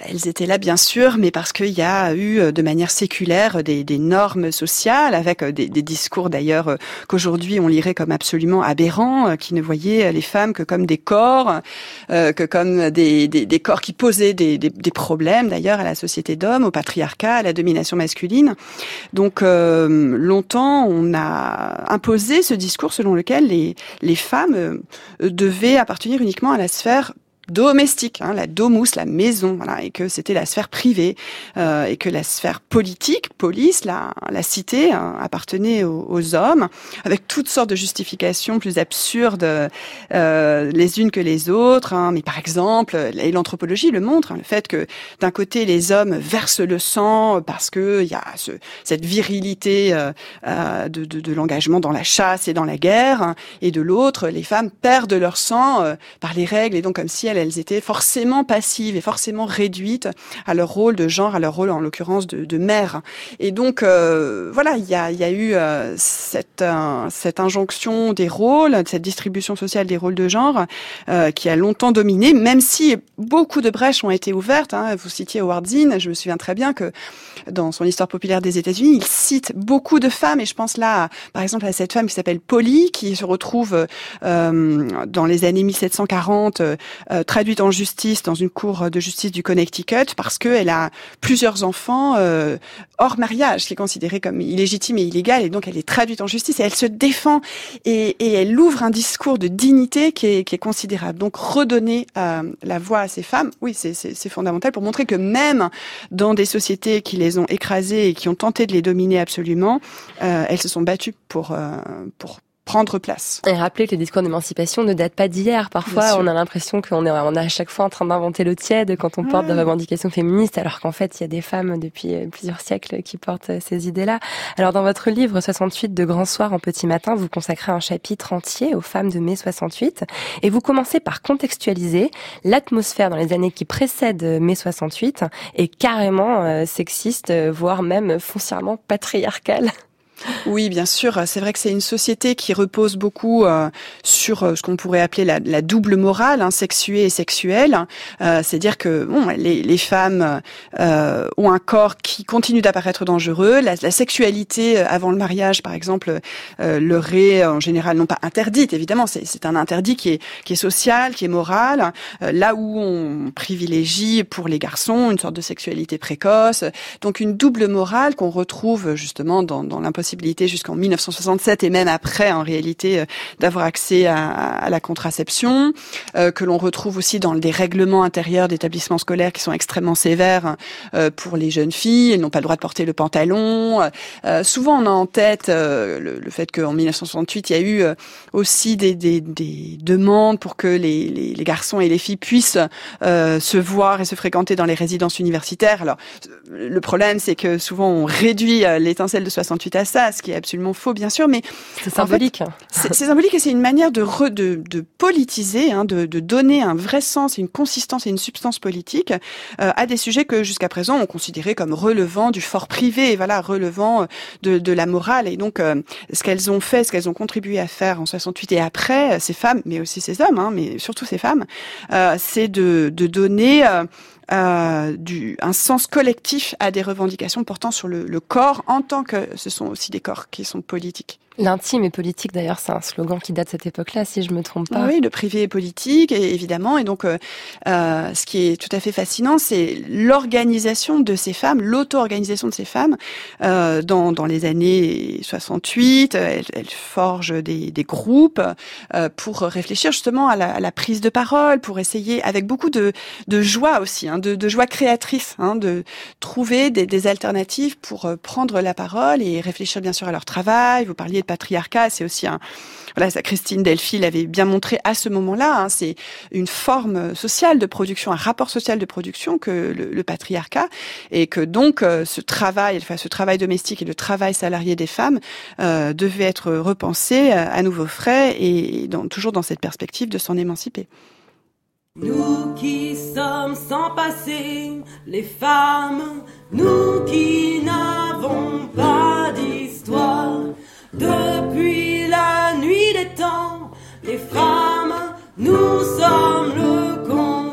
Speaker 3: Elles étaient là, bien sûr, mais parce qu'il y a eu, euh, de manière séculaire, des, des normes sociales, avec euh, des, discours d'ailleurs euh, qu'aujourd'hui on lirait comme absolument aberrants, qui ne voyaient les femmes que comme des corps, euh, que comme des, des, corps qui posaient des, problèmes d'ailleurs à la société d'hommes, au patriarcat, à la domination masculine. Donc longtemps, on a imposé ce discours selon lequel les, les femmes devaient appartenir uniquement à la sphère domestique, hein, la domus, la maison, voilà, et que c'était la sphère privée, euh, et que la sphère politique, police, la, la cité, hein, appartenait aux, aux hommes, avec toutes sortes de justifications plus absurdes euh, les unes que les autres. hein. mais par exemple, et l'anthropologie le montre, hein, le fait que d'un côté les hommes versent le sang parce que il y a ce, cette virilité euh, euh, de, de, de l'engagement dans la chasse et dans la guerre, hein, et de l'autre les femmes perdent leur sang euh, par les règles, et donc comme si elles, elles étaient forcément passives et forcément réduites à leur rôle de genre, à leur rôle en l'occurrence de, mère. Et donc euh, voilà, il y a, eu euh, cette, euh, cette injonction des rôles, cette distribution sociale des rôles de genre qui a longtemps dominé, même si beaucoup de brèches ont été ouvertes. Hein. Vous citiez Howard Zinn, je me souviens très bien que dans son histoire populaire des États-Unis, il cite beaucoup de femmes, et je pense là, par exemple, à cette femme qui s'appelle Polly, qui se retrouve dans les années 1740 euh, euh, traduite en justice dans une cour de justice du Connecticut parce qu'elle a plusieurs enfants euh, hors mariage, qui est considéré comme illégitime et illégal, et donc elle est traduite en justice et elle se défend et, et elle ouvre un discours de dignité qui est, qui est considérable. Donc redonner euh, la voix à ces femmes, oui, c'est fondamental pour montrer que même dans des sociétés qui les ont écrasées et qui ont tenté de les dominer absolument, euh, elles se sont battues pour euh, pour prendre place.
Speaker 1: Et rappeler que les discours d'émancipation ne datent pas d'hier. Parfois, on a l'impression qu'on est, on est à chaque fois en train d'inventer le tiède quand on porte des revendications féministes, alors qu'en fait, il y a des femmes depuis euh, plusieurs siècles qui portent euh, ces idées-là. Alors, dans votre livre 68 de Grand Soir en Petit Matin, vous consacrez un chapitre entier aux femmes de mai 68 et vous commencez par contextualiser l'atmosphère dans les années qui précèdent euh, mai 68 est carrément sexiste, voire même foncièrement patriarcale.
Speaker 3: Oui, bien sûr. C'est vrai que c'est une société qui repose beaucoup euh, sur euh, ce qu'on pourrait appeler la, la double morale, hein, sexuée et sexuelle. Euh, C'est-à-dire que bon, les, les femmes euh, ont un corps qui continue d'apparaître dangereux. La, la sexualité euh, avant le mariage, par exemple, euh, leur est en général non pas interdite. Évidemment, c'est un interdit qui est qui est social, qui est moral. Là où on privilégie pour les garçons une sorte de sexualité précoce. Donc une double morale qu'on retrouve justement dans, dans l'impossibilité possibilité jusqu'en 1967 et même après, en réalité, euh, d'avoir accès à, à la contraception, euh, que l'on retrouve aussi dans des règlements intérieurs d'établissements scolaires qui sont extrêmement sévères euh, pour les jeunes filles. Elles n'ont pas le droit de porter le pantalon. Souvent, on a en tête le, le fait qu'en 1968, il y a eu aussi des, des, des demandes pour que les, les, les garçons et les filles puissent euh, se voir et se fréquenter dans les résidences universitaires. Alors, le problème, c'est que souvent on réduit l'étincelle de 68 à ça, ce qui est absolument faux, bien sûr, mais
Speaker 1: C'est symbolique.
Speaker 3: c'est c'est symbolique et c'est une manière de, re- de, de politiser, hein, de, de donner un vrai sens, une consistance et une substance politique euh, à des sujets que jusqu'à présent on considérait comme relevant du fort privé, et voilà, relevant euh, de, de la morale. Et donc, euh, ce qu'elles ont fait, ce qu'elles ont contribué à faire en 68 et après, euh, ces femmes, mais aussi ces hommes, hein, mais surtout ces femmes, euh, c'est de, de donner euh, du, un sens collectif à des revendications portant sur le, le corps en tant que ce sont aussi des corps qui sont politiques.
Speaker 1: L'intime et politique, d'ailleurs, c'est un slogan qui date de cette époque-là, si je me trompe pas.
Speaker 3: Oui, le privé est politique, évidemment. Et donc, euh, euh, ce qui est tout à fait fascinant, c'est l'organisation de ces femmes, l'auto-organisation de ces femmes. Euh, dans, dans les années 68, elles, elles forgent des, des groupes euh, pour réfléchir justement à la, à la prise de parole, pour essayer, avec beaucoup de, de joie aussi, hein, de, de joie créatrice, hein, de trouver des, des alternatives pour euh, prendre la parole et réfléchir bien sûr à leur travail. Vous parliez patriarcat, c'est aussi un, voilà, Christine Delphi l'avait bien montré à ce moment-là. hein, c'est une forme sociale de production, un rapport social de production que le, le patriarcat, et que donc euh, ce travail, enfin ce travail domestique et le travail salarié des femmes euh, devait être repensé euh, à nouveau frais et toujours dans cette perspective de s'en émanciper.
Speaker 6: Nous qui sommes sans passé, les femmes, nous qui n'avons pas d'histoire, depuis la nuit des temps, les femmes, nous sommes le continent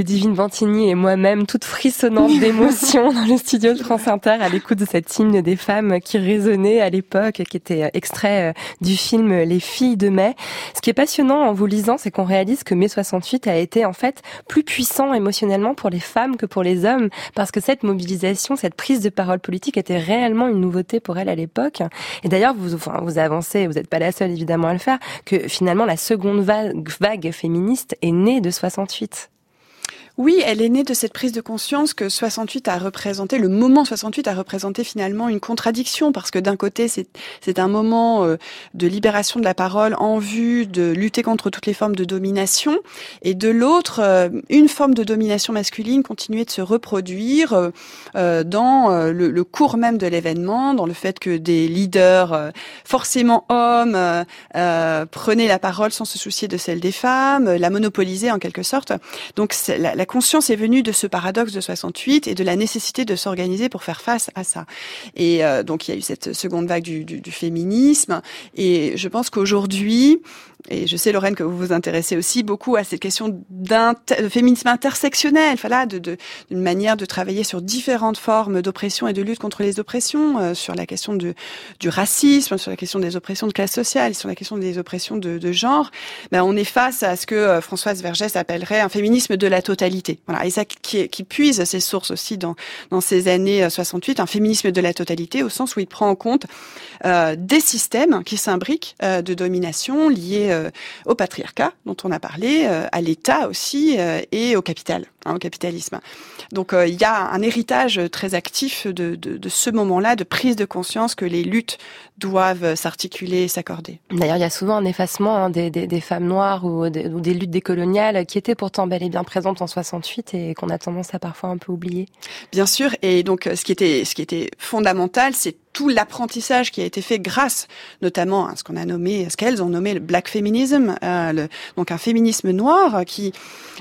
Speaker 1: Ludivine Ventigny et moi-même, toute frissonnante d'émotion dans le studio de France Inter à l'écoute de cet hymne des femmes qui résonnait à l'époque, qui était extrait euh, du film Les filles de mai. Ce qui est passionnant en vous lisant, c'est qu'on réalise que mai 68 a été en fait plus puissant émotionnellement pour les femmes que pour les hommes, parce que cette mobilisation, cette prise de parole politique était réellement une nouveauté pour elles à l'époque. Et d'ailleurs, vous, enfin, vous avancez, vous n'êtes pas la seule évidemment à le faire, que finalement la seconde vague, vague féministe est née de 68.
Speaker 3: Oui, elle est née de cette prise de conscience que 68 a représenté, le moment 68 a représenté finalement une contradiction parce que d'un côté c'est un moment euh, de libération de la parole en vue de lutter contre toutes les formes de domination et de l'autre euh, une forme de domination masculine continuait de se reproduire euh, dans le, cours même de l'événement, dans le fait que des leaders forcément hommes prenaient la parole sans se soucier de celle des femmes, la monopolisaient en quelque sorte. Donc conscience est venue de ce paradoxe de 68 et de la nécessité de s'organiser pour faire face à ça. Et euh, donc il y a eu cette seconde vague du, féminisme. Et je pense qu'aujourd'hui, et je sais Lorraine que vous vous intéressez aussi beaucoup à cette question de féminisme intersectionnel, voilà, de, de d'une manière de travailler sur différentes formes d'oppression et de lutte contre les oppressions, euh, sur la question du racisme, sur la question des oppressions de classe sociale, sur la question des oppressions de, de genre. Ben, on est face à ce que euh, Françoise Vergès appellerait un féminisme de la totalité. Voilà, et ça qui, qui puise ses sources aussi dans dans ces années euh, 68, un féminisme de la totalité au sens où il prend en compte euh, des systèmes qui s'imbriquent euh, de domination liés euh, au patriarcat dont on a parlé, euh, à l'État aussi euh, et au capital, hein, au capitalisme. Donc euh, il y a un héritage très actif de, de, de ce moment-là, de prise de conscience que les luttes doivent s'articuler et s'accorder.
Speaker 1: D'ailleurs, il y a souvent un effacement hein, des, des, des femmes noires ou des, ou des luttes décoloniales qui étaient pourtant bel et bien présentes en 68 et qu'on a tendance à parfois un peu oublier.
Speaker 3: Bien sûr, et donc euh, ce qui était ce qui était fondamental, c'est tout l'apprentissage qui a été fait grâce notamment à ce qu'on a nommé, ce qu'elles ont nommé le black feminism, euh, le- donc un féminisme noir qui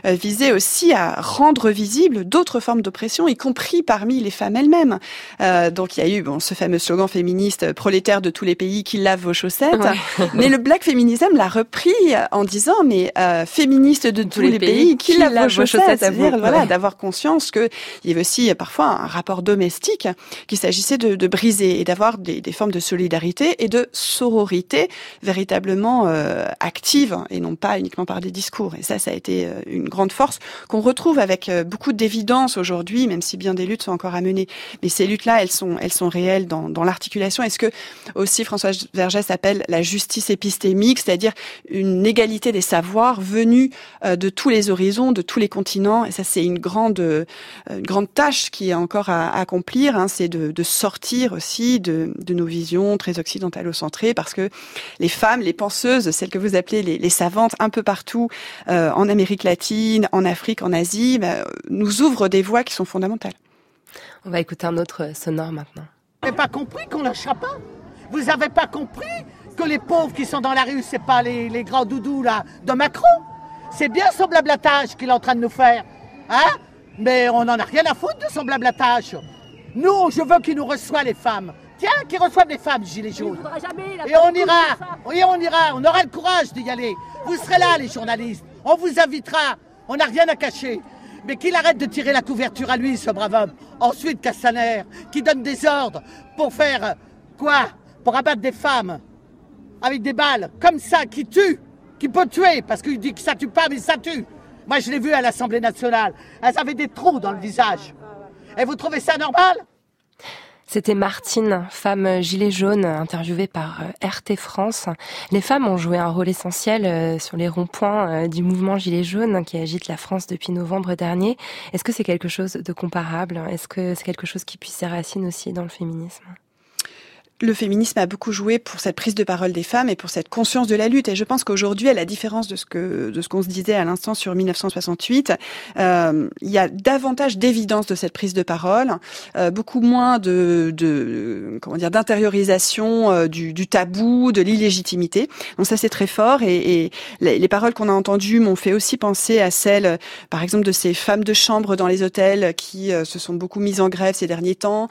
Speaker 3: euh, visait aussi à rendre visible d'autres formes d'oppression, y compris parmi les femmes elles-mêmes. Euh, donc il y a eu bon, ce fameux slogan féministe euh, prolétaire de tous les pays qui lavent vos chaussettes, mais le black feminism l'a repris en disant mais euh, féministe de tous, les, pays, qui, lavent vos chaussettes, c'est-à-dire voilà d'avoir conscience que il y avait aussi euh, parfois un rapport domestique qu'il s'agissait de, de briser et d'avoir des, formes de solidarité et de sororité véritablement euh, actives et non pas uniquement par des discours. Et ça, ça a été euh, une grande force qu'on retrouve avec euh, beaucoup d'évidence aujourd'hui, même si bien des luttes sont encore à mener. Mais ces luttes-là, elles sont, elles sont réelles dans, dans l'articulation. Est-ce que aussi François Vergès appelle la justice épistémique, c'est-à-dire une égalité des savoirs venus euh, de tous les horizons, de tous les continents? Et ça, c'est une grande, une grande tâche qui est encore à accomplir. Hein, c'est de, de sortir aussi de, de nos visions très occidentalocentrées, parce que les femmes, les penseuses, celles que vous appelez les, les savantes, un peu partout euh, en Amérique latine, en Afrique, en Asie, bah, nous ouvrent des voies qui sont fondamentales.
Speaker 1: On va écouter un autre euh, sonore maintenant.
Speaker 7: Vous n'avez pas compris qu'on lâche pas? Vous n'avez pas compris que les pauvres qui sont dans la rue, c'est pas les, les grands doudous là de Macron? C'est bien son blablatage qu'il est en train de nous faire. Hein? Mais on n'en a rien à foutre de son blablatage. Nous, je veux qu'il nous reçoive les femmes. Tiens, qu'ils reçoivent les femmes, gilets jaunes. Et on ira, et on ira, on aura le courage d'y aller. Vous serez là, les journalistes. On vous invitera. On n'a rien à cacher. Mais qu'il arrête de tirer la couverture à lui, ce brave homme. Ensuite, Castaner, qui donne des ordres pour faire euh, quoi? Pour abattre des femmes avec des balles, comme ça, qui tue, qui peut tuer, parce qu'il dit que ça tue pas, mais ça tue. Moi, je l'ai vu à l'Assemblée nationale. Elles avaient des trous dans le visage. Et vous trouvez ça normal?
Speaker 1: C'était Martine, femme gilet jaune, interviewée par euh, RT France. Les femmes ont joué un rôle essentiel euh, sur les ronds-points euh, du mouvement gilet jaune qui agite la France depuis novembre dernier. Est-ce que c'est quelque chose de comparable? Est-ce que c'est quelque chose qui puisse ses racines aussi dans le féminisme?
Speaker 3: Le féminisme a beaucoup joué pour cette prise de parole des femmes et pour cette conscience de la lutte. Et je pense qu'aujourd'hui, à la différence de ce que de ce qu'on se disait à l'instant sur 1968, euh, il y a davantage d'évidence de cette prise de parole, euh, beaucoup moins de, de comment dire d'intériorisation euh, du, tabou, de l'illégitimité. Donc ça, c'est très fort. Et, les, les paroles qu'on a entendues m'ont fait aussi penser à celles, par exemple, de ces femmes de chambre dans les hôtels qui se sont beaucoup mises en grève ces derniers temps,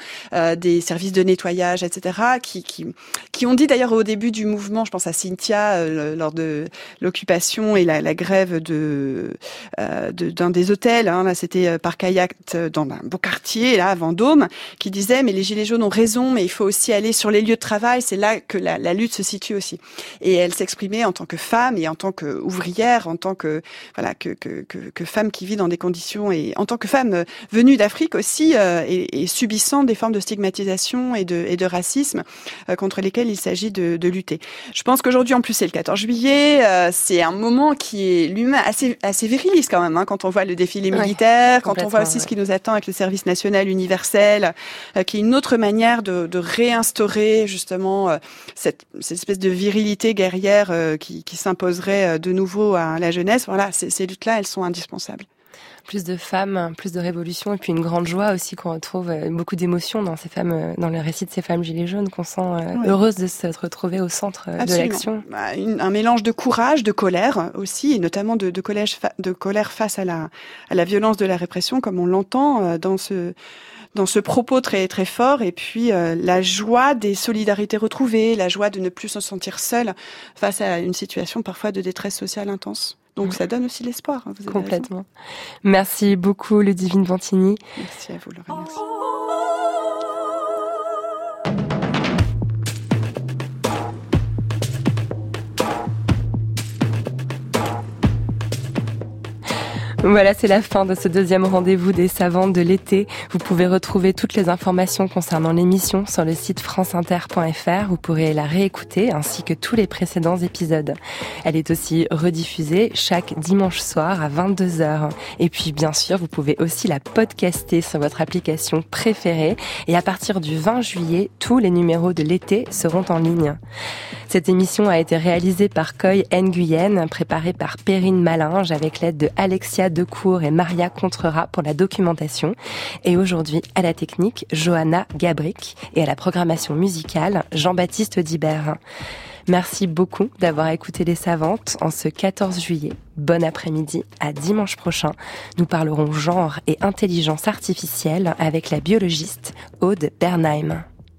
Speaker 3: des services de nettoyage, etc qui, qui, qui ont dit d'ailleurs au début du mouvement, je pense à Cynthia euh, lors de l'occupation et la, la grève de euh, d'un des hôtels, hein, là c'était euh, par kayak euh, dans un beau quartier là à Vendôme, qui disait mais les gilets jaunes ont raison, mais il faut aussi aller sur les lieux de travail, c'est là que la, la lutte se situe aussi. Et elle s'exprimait en tant que femme et en tant qu'ouvrière, en tant que voilà que, que, que, que femme qui vit dans des conditions et en tant que femme euh, venue d'Afrique aussi euh, et, et subissant des formes de stigmatisation et de, et de racisme contre lesquelles il s'agit de, de lutter. Je pense qu'aujourd'hui, en plus, c'est le 14 juillet. euh, c'est un moment qui est lui-même assez, assez viriliste quand même, hein, quand on voit le défilé
Speaker 1: Ouais,
Speaker 3: militaire, quand on voit aussi
Speaker 1: ouais.
Speaker 3: ce qui nous attend avec le service national universel, euh, qui est une autre manière de, de réinstaurer justement euh, cette, cette espèce de virilité guerrière euh, qui, qui s'imposerait euh, de nouveau à la jeunesse. Voilà, ces, ces luttes-là, elles sont indispensables.
Speaker 1: Plus de femmes, plus de révolution et puis une grande joie aussi qu'on retrouve euh, beaucoup d'émotions dans ces femmes, euh, dans le récit de ces femmes gilets jaunes qu'on sent euh,
Speaker 3: Ouais.
Speaker 1: heureuses de se retrouver au centre de l'action.
Speaker 3: Bah, un mélange de courage, de colère aussi, et notamment de, de, collège fa- de colère face à la, à la violence de la répression, comme on l'entend dans ce dans ce propos très très fort, et puis euh, la joie des solidarités retrouvées, la joie de ne plus se sentir seul face à une situation parfois de détresse sociale intense. Donc ça donne aussi l'espoir. hein, vous avez
Speaker 1: Complètement. Merci beaucoup, Ludivine Vantini.
Speaker 3: Merci à vous, Laurent. Merci.
Speaker 1: Voilà, c'est la fin de ce deuxième rendez-vous des savantes de l'été. Vous pouvez retrouver toutes les informations concernant l'émission sur le site franceinter.fr. Vous pourrez la réécouter ainsi que tous les précédents épisodes. Elle est aussi rediffusée chaque dimanche soir à 22h. Et puis, bien sûr, vous pouvez aussi la podcaster sur votre application préférée. Et à partir du 20 juillet, tous les numéros de l'été seront en ligne. Cette émission a été réalisée par Coy Nguyen, préparée par Perrine Malinge avec l'aide de Alexia Nicolas Decour et Maria Contrera pour la documentation. Et aujourd'hui, à la technique, Johanna Gabric et à la programmation musicale, Jean-Baptiste Dibert. Merci beaucoup d'avoir écouté Les Savantes en ce 14 juillet. Bon après-midi, à dimanche prochain. Nous parlerons genre et intelligence artificielle avec la biologiste Aude Bernheim.